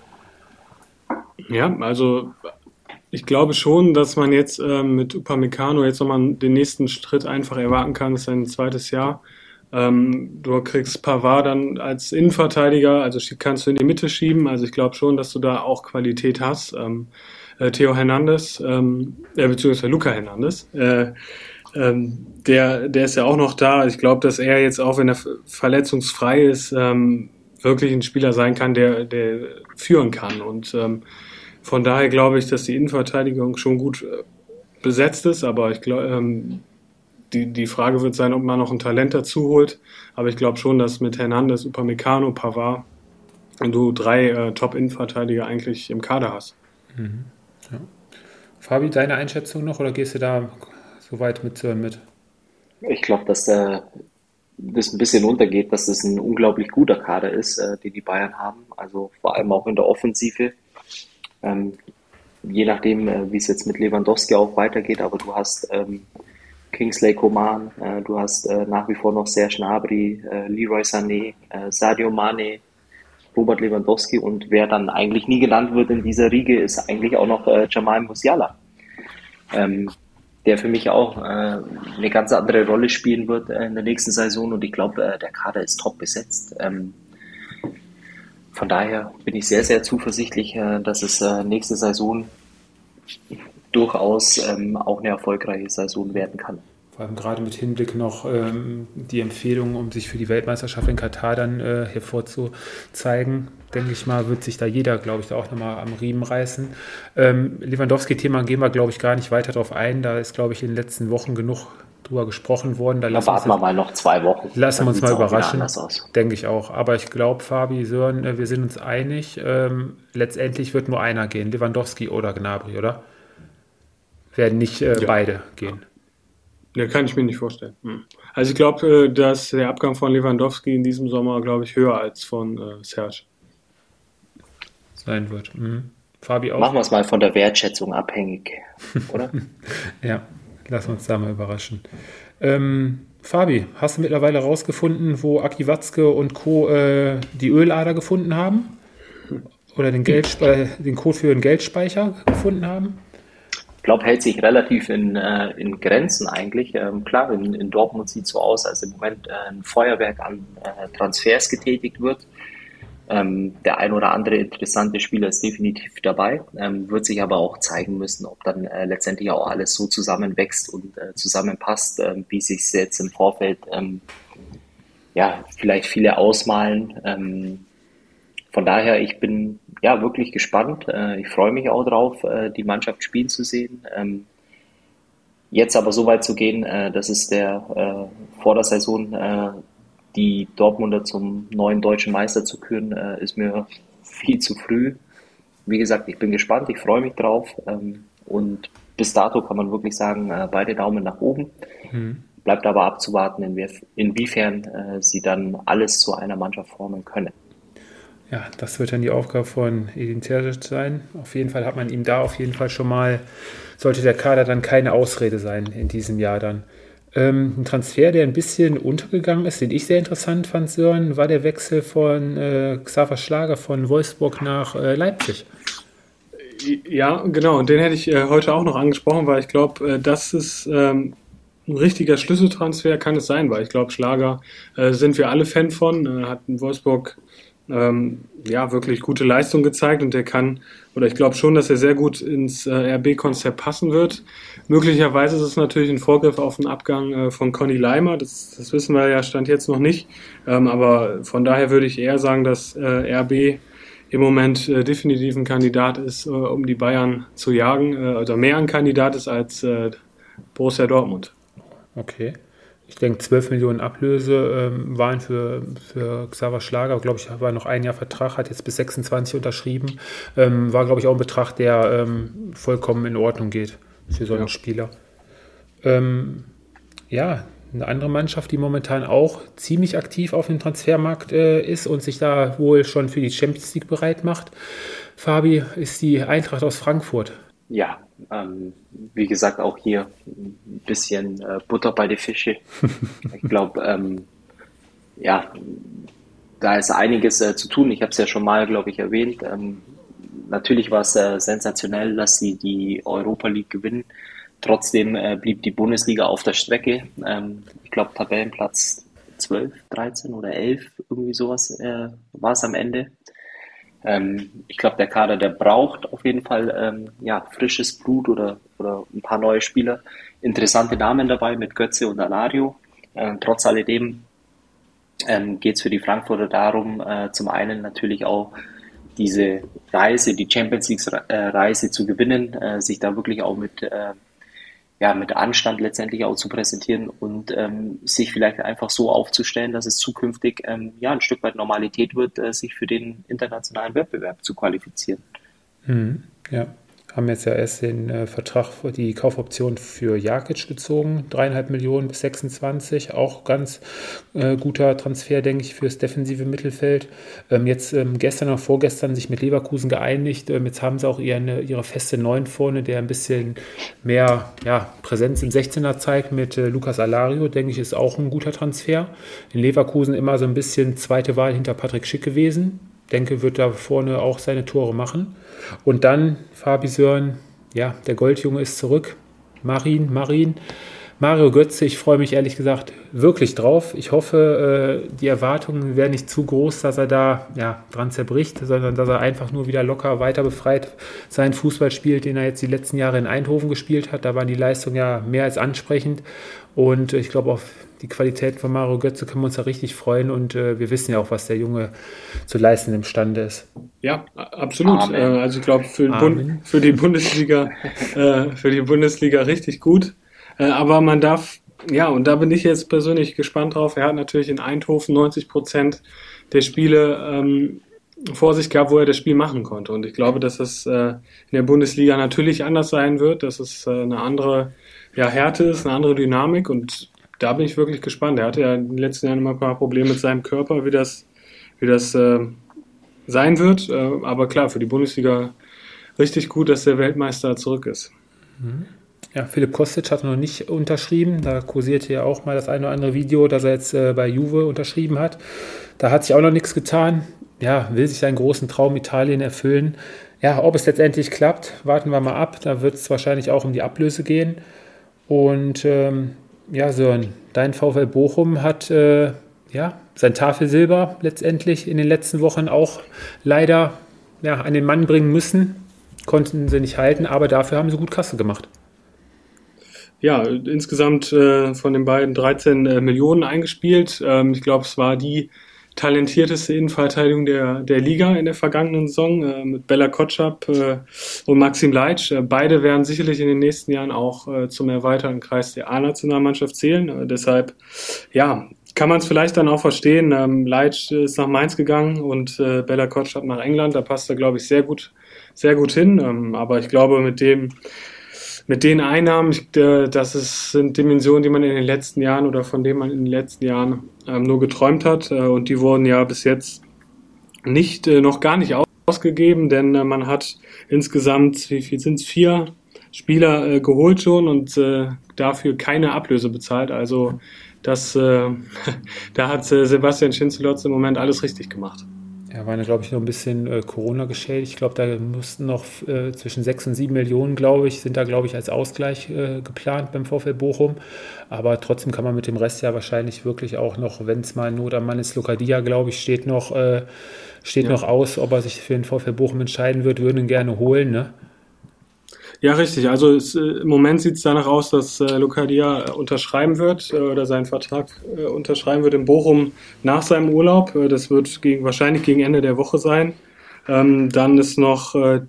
Ja, also ich glaube schon, dass man jetzt ähm, mit Upamecano jetzt nochmal den nächsten Schritt einfach erwarten kann. Das ist ein zweites Jahr. Ähm, du kriegst Pavard dann als Innenverteidiger, also kannst du in die Mitte schieben. Also ich glaube schon, dass du da auch Qualität hast. Ähm, äh, Theo Hernandez, ähm, äh, beziehungsweise Luca Hernandez, äh, ähm, der, der ist ja auch noch da. Ich glaube, dass er jetzt auch, wenn er verletzungsfrei ist, ähm, wirklich ein Spieler sein kann, der, der führen kann. Und ähm, von daher glaube ich, dass die Innenverteidigung schon gut äh, besetzt ist, aber ich glaube, ähm, die, die Frage wird sein, ob man noch ein Talent dazu holt. Aber ich glaube schon, dass mit Hernandez, Upamecano, Pavard du drei äh, Top-Innenverteidiger eigentlich im Kader hast. Mhm. Ja. Fabi, deine Einschätzung noch oder gehst du da so weit mit mit? Ich glaube, dass äh, das ein bisschen untergeht, dass es ein unglaublich guter Kader ist, äh, den die Bayern haben. Also vor allem auch in der Offensive. Ähm, je nachdem, äh, wie es jetzt mit Lewandowski auch weitergeht, aber du hast ähm, Kingsley Coman, äh, du hast äh, nach wie vor noch Serge Gnabry, äh, Leroy Sané, äh, Sadio Mane, Robert Lewandowski und wer dann eigentlich nie genannt wird in dieser Riege, ist eigentlich auch noch äh, Jamal Musiala, ähm, der für mich auch äh, eine ganz andere Rolle spielen wird in der nächsten Saison und ich glaube, der Kader ist top besetzt. Ähm, von daher bin ich sehr, sehr zuversichtlich, dass es nächste Saison durchaus ähm, auch eine erfolgreiche Saison werden kann. Vor allem gerade mit Hinblick noch ähm, die Empfehlung, um sich für die Weltmeisterschaft in Katar dann äh, hervorzuzeigen, denke ich mal, wird sich da jeder, glaube ich, da auch nochmal am Riemen reißen. Ähm, Lewandowski-Thema gehen wir, glaube ich, gar nicht weiter drauf ein. Da ist, glaube ich, in den letzten Wochen genug drüber gesprochen worden. Da, warten wir mal noch zwei Wochen. Lassen wir uns mal überraschen. Denke ich auch. Aber ich glaube, Fabi, Sören, äh, wir sind uns einig. Ähm, letztendlich wird nur einer gehen, Lewandowski oder Gnabry, oder? werden nicht äh, ja. beide gehen. Ja, kann ich mir nicht vorstellen. Hm. Also ich glaube, äh, dass der Abgang von Lewandowski in diesem Sommer, glaube ich, höher als von äh, Serge sein wird. Mhm. Fabi auch. Machen wir es mal von der Wertschätzung abhängig, oder? <laughs> ja, lass uns da mal überraschen. Ähm, Fabi, hast du mittlerweile rausgefunden, wo Aki Watzke und Co. Äh, die Ölader gefunden haben? Oder den, Geldspe den Code für den Geldspeicher gefunden haben? ich glaube, hält sich relativ in, äh, in Grenzen eigentlich. Ähm, klar, in, in Dortmund sieht es so aus, als im Moment äh, ein Feuerwerk an äh, Transfers getätigt wird. Ähm, der ein oder andere interessante Spieler ist definitiv dabei, ähm, wird sich aber auch zeigen müssen, ob dann äh, letztendlich auch alles so zusammenwächst und äh, zusammenpasst, äh, wie sich jetzt im Vorfeld ähm, ja vielleicht viele ausmalen. Ähm, von daher, ich bin ja wirklich gespannt. Äh, ich freue mich auch drauf, äh, die Mannschaft spielen zu sehen. Ähm, jetzt aber so weit zu gehen, äh, dass es der vor der Saison die Dortmunder zum neuen deutschen Meister zu küren, äh, ist mir viel zu früh. Wie gesagt, ich bin gespannt, ich freue mich drauf. Ähm, und bis dato kann man wirklich sagen, äh, beide Daumen nach oben. Mhm. Bleibt aber abzuwarten, inwiefern äh, sie dann alles zu einer Mannschaft formen können. Ja, das wird dann die Aufgabe von Edin Terzic sein. Auf jeden Fall hat man ihm da auf jeden Fall schon mal, sollte der Kader dann keine Ausrede sein in diesem Jahr dann. Ähm, ein Transfer, der ein bisschen untergegangen ist, den ich sehr interessant fand, Sören, war der Wechsel von äh, Xaver Schlager von Wolfsburg nach äh, Leipzig. Ja, genau. Und den hätte ich äh, heute auch noch angesprochen, weil ich glaube, äh, das ist ähm, ein richtiger Schlüsseltransfer, kann es sein, weil ich glaube, Schlager äh, sind wir alle Fan von. Äh, hat in Wolfsburg ähm, ja wirklich gute Leistung gezeigt und der kann, oder ich glaube schon, dass er sehr gut ins äh, RB-Konzept passen wird. Möglicherweise ist es natürlich ein Vorgriff auf den Abgang äh, von Conny Leimer, das, das wissen wir ja Stand jetzt noch nicht, ähm, aber von daher würde ich eher sagen, dass äh, RB im Moment äh, definitiv ein Kandidat ist, um die Bayern zu jagen, oder mehr ein Kandidat ist als Borussia Dortmund. Okay ich denke, 12 Millionen Ablöse ähm, waren für, für Xaver Schlager, glaube ich, war noch ein Jahr Vertrag, hat jetzt bis 26 unterschrieben. Ähm, war, glaube ich, auch ein Betrag, der vollkommen in Ordnung geht für so einen ja. Spieler. Ähm, ja, eine andere Mannschaft, die momentan auch ziemlich aktiv auf dem Transfermarkt äh, ist und sich da wohl schon für die Champions League bereit macht. Fabi, ist die Eintracht aus Frankfurt. Ja, ähm, wie gesagt, auch hier ein bisschen äh, Butter bei die Fische. <laughs> ich glaube, ähm, ja, da ist einiges äh, zu tun. Ich habe es ja schon mal, glaube ich, erwähnt. Ähm, natürlich war es äh, sensationell, dass sie die Europa League gewinnen. Trotzdem äh, blieb die Bundesliga auf der Strecke. Ähm, ich glaube, Tabellenplatz 12, 13 oder 11, irgendwie sowas äh, war es am Ende. Ähm, ich glaube, der Kader, der braucht auf jeden Fall ähm, ja, frisches Blut oder, oder ein paar neue Spieler. Interessante Namen dabei mit Götze und Alario. Ähm, trotz alledem ähm, geht es für die Frankfurter darum, äh, zum einen natürlich auch diese Reise, die Champions League-Reise äh, zu gewinnen, äh, sich da wirklich auch mit äh, ja, mit Anstand letztendlich auch zu präsentieren und ähm, sich vielleicht einfach so aufzustellen, dass es zukünftig ähm, ja, ein Stück weit Normalität wird, sich für den internationalen Wettbewerb zu qualifizieren. Mhm, ja haben jetzt ja erst den äh, Vertrag, die Kaufoption für Jakic gezogen, dreieinhalb Millionen bis 26, auch ganz äh, guter Transfer, denke ich, fürs defensive Mittelfeld. Ähm, jetzt ähm, gestern oder vorgestern sich mit Leverkusen geeinigt, ähm, jetzt haben sie auch ihre, ihre feste Neun vorne, der ein bisschen mehr ja, Präsenz im 16er zeigt mit äh, Lukas Alario, denke ich, ist auch ein guter Transfer. In Leverkusen immer so ein bisschen zweite Wahl hinter Patrick Schick gewesen, denke, wird da vorne auch seine Tore machen. Und dann Fabi Sören, ja, der Goldjunge ist zurück. Marin, Marin. Mario Götze, ich freue mich ehrlich gesagt wirklich drauf. Ich hoffe, äh, die Erwartungen werden nicht zu groß, dass er da ja, dran zerbricht, sondern dass er einfach nur wieder locker weiter befreit seinen Fußball spielt, den er jetzt die letzten Jahre in Eindhoven gespielt hat. Da waren die Leistungen ja mehr als ansprechend. Und ich glaube, auf die Qualität von Mario Götze können wir uns da richtig freuen. Und äh, wir wissen ja auch, was der Junge zu leisten imstande ist. Ja, absolut. Äh, also ich glaube, für, für, die Bundesliga, äh, für die Bundesliga richtig gut. Äh, aber man darf, ja, und da bin ich jetzt persönlich gespannt drauf. Er hat natürlich in Eindhoven 90 Prozent der Spiele ähm, vor sich gehabt, wo er das Spiel machen konnte. Und ich glaube, dass es äh, in der Bundesliga natürlich anders sein wird, dass es äh, eine andere ja, Härte ist, eine andere Dynamik. Und da bin ich wirklich gespannt. Er hatte ja in den letzten Jahren immer ein paar Probleme mit seinem Körper, wie das, wie das äh, sein wird. Äh, aber klar, für die Bundesliga richtig gut, dass der Weltmeister zurück ist. Mhm. Ja, Philipp Kostic hat noch nicht unterschrieben. Da kursierte ja auch mal das eine oder andere Video, dass er jetzt äh, bei Juve unterschrieben hat. Da hat sich auch noch nichts getan. Ja, will sich seinen großen Traum Italien erfüllen. Ja, ob es letztendlich klappt, warten wir mal ab. Da wird es wahrscheinlich auch um die Ablöse gehen. Und ähm, ja, Sören, dein VfL Bochum hat äh, ja, sein Tafelsilber letztendlich in den letzten Wochen auch leider ja, an den Mann bringen müssen. Konnten sie nicht halten, aber dafür haben sie gut Kasse gemacht. Ja, insgesamt äh, von den beiden 13 äh, Millionen eingespielt. Ähm, ich glaube, es war die talentierteste Innenverteidigung der, der Liga in der vergangenen Saison äh, mit Bella Kotschap äh, und Maxim Leitsch. Äh, beide werden sicherlich in den nächsten Jahren auch äh, zum erweiterten Kreis der A-Nationalmannschaft zählen. Äh, deshalb, ja, kann man es vielleicht dann auch verstehen. Ähm, Leitsch ist nach Mainz gegangen und äh, Bella Kotschap nach England. Da passt er, glaube ich, sehr gut, sehr gut hin. Ähm, aber ich glaube, mit dem mit den Einnahmen, äh, das ist, sind Dimensionen, die man in den letzten Jahren oder von denen man in den letzten Jahren ähm, nur geträumt hat. Äh, und die wurden ja bis jetzt nicht, äh, noch gar nicht ausgegeben, denn man hat insgesamt, wie viel sind es, vier Spieler geholt schon und dafür keine Ablöse bezahlt. Also das, <laughs> da hat Sebastian Schinzelotz im Moment alles richtig gemacht. Ja, waren ja, glaube ich, noch ein bisschen äh, Corona geschädigt. Ich glaube, da mussten noch äh, zwischen 6 und 7 Millionen, glaube ich, sind da, glaube ich, als Ausgleich äh, geplant beim VfL Bochum. Aber trotzdem kann man mit dem Rest ja wahrscheinlich wirklich auch noch, wenn es mal Not am Mann ist, Lokadia, glaube ich, steht noch, äh, steht ja. noch aus, ob er sich für den VfL Bochum entscheiden wird, würden ihn gerne holen, ne? Ja, richtig. Also es, äh, im Moment sieht es danach aus, dass äh, Lokadia äh, unterschreiben wird äh, oder seinen Vertrag äh, unterschreiben wird in Bochum nach seinem Urlaub. Äh, das wird gegen, wahrscheinlich gegen Ende der Woche sein. Ähm, dann ist noch äh,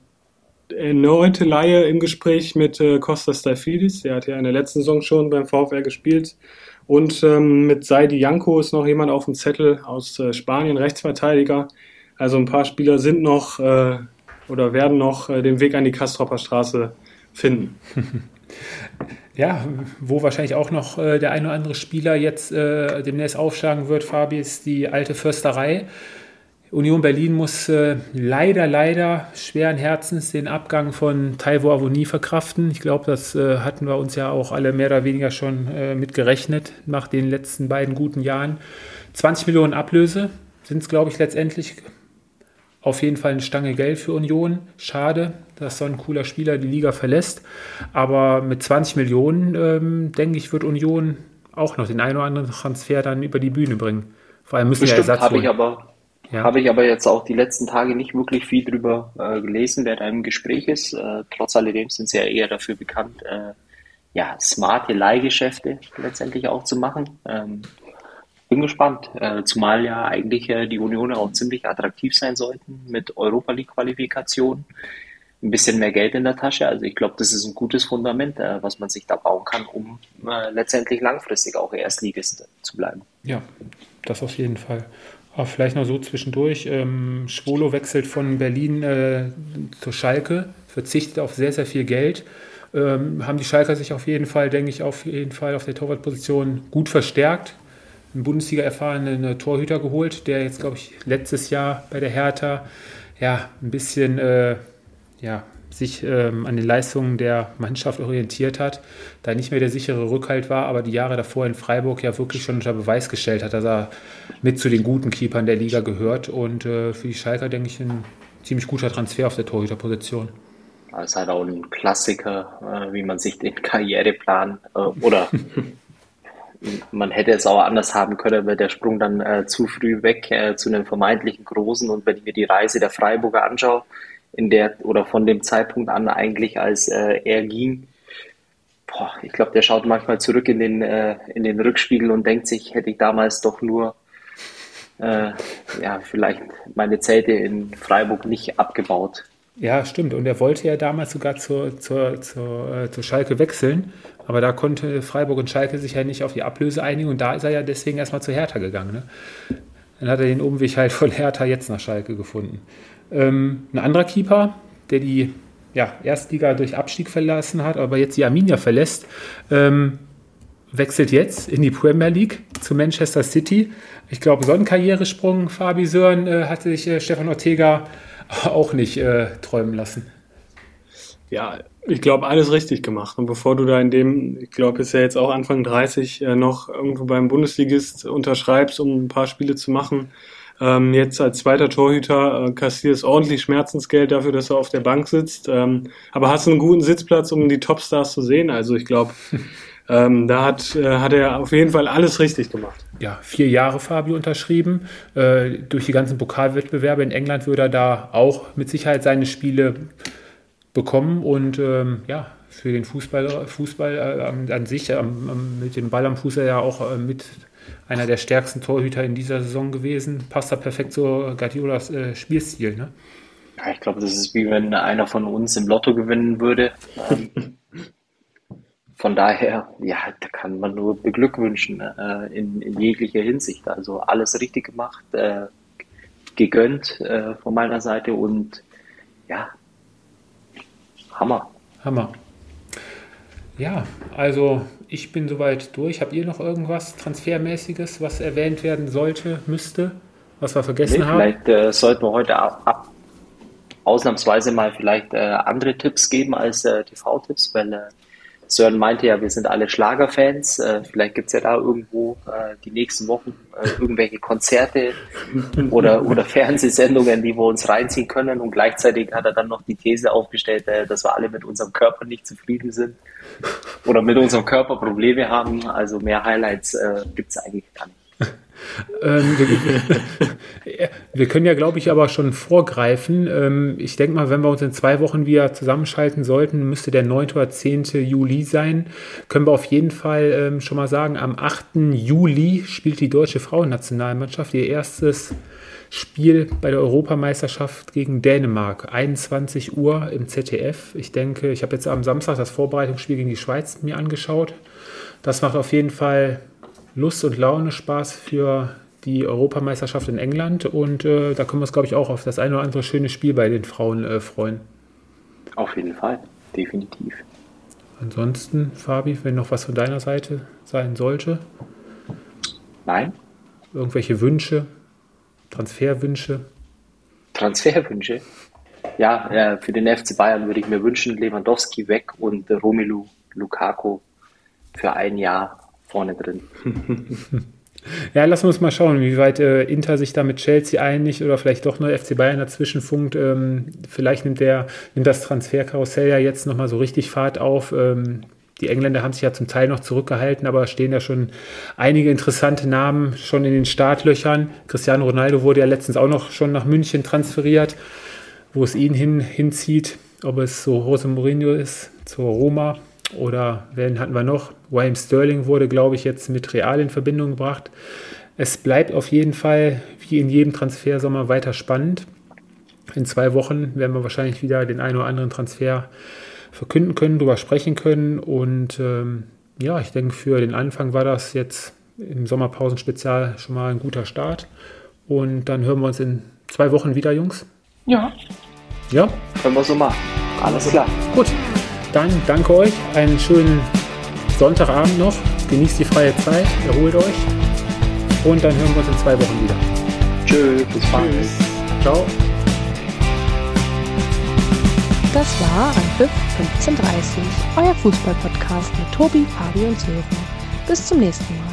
erneute Laie im Gespräch mit äh, Kostas Stafidis. Der hat ja in der letzten Saison schon beim VfR gespielt. Und ähm, mit Saidi Janko ist noch jemand auf dem Zettel aus äh, Spanien, Rechtsverteidiger. Also ein paar Spieler sind noch äh, oder werden noch äh, den Weg an die Kastropper Straße finden. <laughs> Ja, wo wahrscheinlich auch noch äh, der ein oder andere Spieler jetzt äh, demnächst aufschlagen wird, Fabi, ist die alte Försterei. Union Berlin muss äh, leider, leider schweren Herzens den Abgang von Taiwo Avoni verkraften. Ich glaube, das äh, hatten wir uns ja auch alle mehr oder weniger schon äh, mit gerechnet nach den letzten beiden guten Jahren. 20 Millionen Ablöse sind es, glaube ich, letztendlich auf jeden Fall eine Stange Geld für Union. Schade, dass so ein cooler Spieler die Liga verlässt. Aber mit 20 Millionen, ähm, denke ich, wird Union auch noch den einen oder anderen Transfer dann über die Bühne bringen. Vor allem müssen Bestimmt, ja Ersatz habe ich aber ja. Habe ich aber jetzt auch die letzten Tage nicht wirklich viel drüber äh, gelesen, wer da im Gespräch ist. Äh, trotz alledem sind sie ja eher dafür bekannt, äh, ja, smarte Leihgeschäfte letztendlich auch zu machen. Ähm, bin gespannt, äh, zumal ja eigentlich äh, die Union auch ziemlich attraktiv sein sollten mit Europa League Qualifikation. Ein bisschen mehr Geld in der Tasche. Also ich glaube, das ist ein gutes Fundament, äh, was man sich da bauen kann, um letztendlich langfristig auch Erstligist zu bleiben. Ja, das auf jeden Fall. Aber vielleicht noch so zwischendurch. Ähm, Schwolo wechselt von Berlin zur Schalke, verzichtet auf sehr, sehr viel Geld. Ähm, haben die Schalker sich auf jeden Fall, denke ich, auf jeden Fall auf der Torwartposition gut verstärkt einen Bundesliga erfahrenen Torhüter geholt, der jetzt, glaube ich, letztes Jahr bei der Hertha ja ein bisschen äh, ja, sich ähm, an den Leistungen der Mannschaft orientiert hat, da nicht mehr der sichere Rückhalt war, aber die Jahre davor in Freiburg ja wirklich schon unter Beweis gestellt hat, dass er mit zu den guten Keepern der Liga gehört. Und äh, für die Schalker, denke ich, ein ziemlich guter Transfer auf der Torhüterposition. Das ist halt auch ein Klassiker, äh, wie man sich den Karriereplan äh, oder <laughs> man hätte es auch anders haben können, weil der Sprung dann äh, zu früh weg äh, zu einem vermeintlichen Großen. Und wenn ich mir die Reise der Freiburger anschaue, in der oder von dem Zeitpunkt an eigentlich, als äh, er ging, boah, ich glaube, der schaut manchmal zurück in den, äh, in den Rückspiegel und denkt sich, hätte ich damals doch nur äh, ja, vielleicht meine Zelte in Freiburg nicht abgebaut. Ja, stimmt. Und er wollte ja damals sogar zur, zur, zur, äh, zur Schalke wechseln. Aber da konnte Freiburg und Schalke sich ja nicht auf die Ablöse einigen. Und da ist er ja deswegen erstmal zu Hertha gegangen. Ne? Dann hat er den Umweg halt von Hertha jetzt nach Schalke gefunden. Ähm, ein anderer Keeper, der die ja, Erstliga durch Abstieg verlassen hat, aber jetzt die Arminia verlässt, ähm, wechselt jetzt in die Premier League zu Manchester City. Ich glaube, so einen Karrieresprung, Fabi Sören, äh, hatte sich äh, Stefan Ortega <laughs> auch nicht äh, träumen lassen. Ja, ich glaube, alles richtig gemacht. Und bevor du da in dem, ich glaube, ist ja jetzt auch Anfang 30, äh, noch irgendwo beim Bundesligist unterschreibst, um ein paar Spiele zu machen, ähm, jetzt als zweiter Torhüter äh, kassierst ordentlich Schmerzensgeld dafür, dass er auf der Bank sitzt. Ähm, aber hast einen guten Sitzplatz, um die Topstars zu sehen. Also ich glaube, <laughs> Ähm, da hat, äh, hat er auf jeden Fall alles richtig gemacht. Ja, vier Jahre Fabio unterschrieben. Äh, durch die ganzen Pokalwettbewerbe in England würde er da auch mit Sicherheit seine Spiele bekommen und ähm, ja, für den Fußball, Fußball äh, an sich, äh, mit dem Ball am Fuß ja auch äh, mit einer der stärksten Torhüter in dieser Saison gewesen. Passt da perfekt zu Guardiolas äh, Spielstil, ne? Ja, ich glaube, das ist wie wenn einer von uns im Lotto gewinnen würde. Ähm, <laughs> von daher, ja, da kann man nur beglückwünschen äh, in, in, jeglicher Hinsicht. Also alles richtig gemacht, äh, gegönnt von meiner Seite und ja, Hammer. Hammer. Ja, also ich bin soweit durch. Habt ihr noch irgendwas Transfermäßiges, was erwähnt werden sollte, müsste, was wir vergessen nee, haben? Vielleicht äh, sollten wir heute ab, ab, ausnahmsweise mal vielleicht äh, andere Tipps geben als äh, TV-Tipps, weil äh, Sören meinte ja, wir sind alle Schlagerfans. Äh, vielleicht gibt es ja da irgendwo äh, die nächsten Wochen äh, irgendwelche Konzerte oder, oder Fernsehsendungen, die wir uns reinziehen können. Und gleichzeitig hat er dann noch die These aufgestellt, äh, dass wir alle mit unserem Körper nicht zufrieden sind oder mit unserem Körper Probleme haben. Also mehr Highlights äh, gibt es eigentlich gar nicht. <laughs> Ähm, wir, wir, können ja, glaube ich, aber schon vorgreifen. Ähm, ich denke mal, wenn wir uns in zwei Wochen wieder zusammenschalten sollten, müsste der 9. oder 10. Juli sein. Können wir auf jeden Fall ähm, schon mal sagen, am 8. Juli spielt die deutsche Frauennationalmannschaft ihr erstes Spiel bei der Europameisterschaft gegen Dänemark. 21 Uhr im ZDF. Ich denke, ich habe jetzt am Samstag das Vorbereitungsspiel gegen die Schweiz mir angeschaut. Das macht auf jeden Fall Lust und Laune, Spaß für die Europameisterschaft in England und äh, da können wir uns, glaube ich, auch auf das eine oder andere schöne Spiel bei den Frauen äh, freuen. Auf jeden Fall, definitiv. Ansonsten, Fabi, wenn noch was von deiner Seite sein sollte? Nein. Irgendwelche Wünsche, Transferwünsche? Transferwünsche? Ja, äh, für den FC Bayern würde ich mir wünschen, Lewandowski weg und Romelu Lukaku für ein Jahr vorne drin. <laughs> Ja, lassen wir uns mal schauen, wie weit äh, Inter sich da mit Chelsea einigt oder vielleicht doch nur FC Bayern dazwischen funkt. Ähm, vielleicht nimmt, der, nimmt das Transferkarussell ja jetzt nochmal so richtig Fahrt auf. Ähm, die Engländer haben sich ja zum Teil noch zurückgehalten, aber stehen ja schon einige interessante Namen schon in den Startlöchern. Cristiano Ronaldo wurde ja letztens auch noch schon nach München transferiert, wo es ihn hin, hinzieht. Ob es so Jose Mourinho ist, zur Roma oder wen hatten wir noch? Wayne Sterling wurde, glaube ich, jetzt mit Real in Verbindung gebracht. Es bleibt auf jeden Fall, wie in jedem Transfersommer, weiter spannend. In zwei Wochen werden wir wahrscheinlich wieder den einen oder anderen Transfer verkünden können, darüber sprechen können. Und ähm, ja, ich denke, für den Anfang war das jetzt im Sommerpausenspezial schon mal ein guter Start. Und dann hören wir uns in zwei Wochen wieder, Jungs. Ja. Ja? Können wir so machen. Alles klar. Gut. Dann danke euch, einen schönen Sonntagabend noch. Genießt die freie Zeit, erholt euch. Und dann hören wir uns in zwei Wochen wieder. Tschüss, bis bald. Ciao. Das war Anpfiff 1530, euer Fußballpodcast mit Tobi, Fabi und Sören. Bis zum nächsten Mal.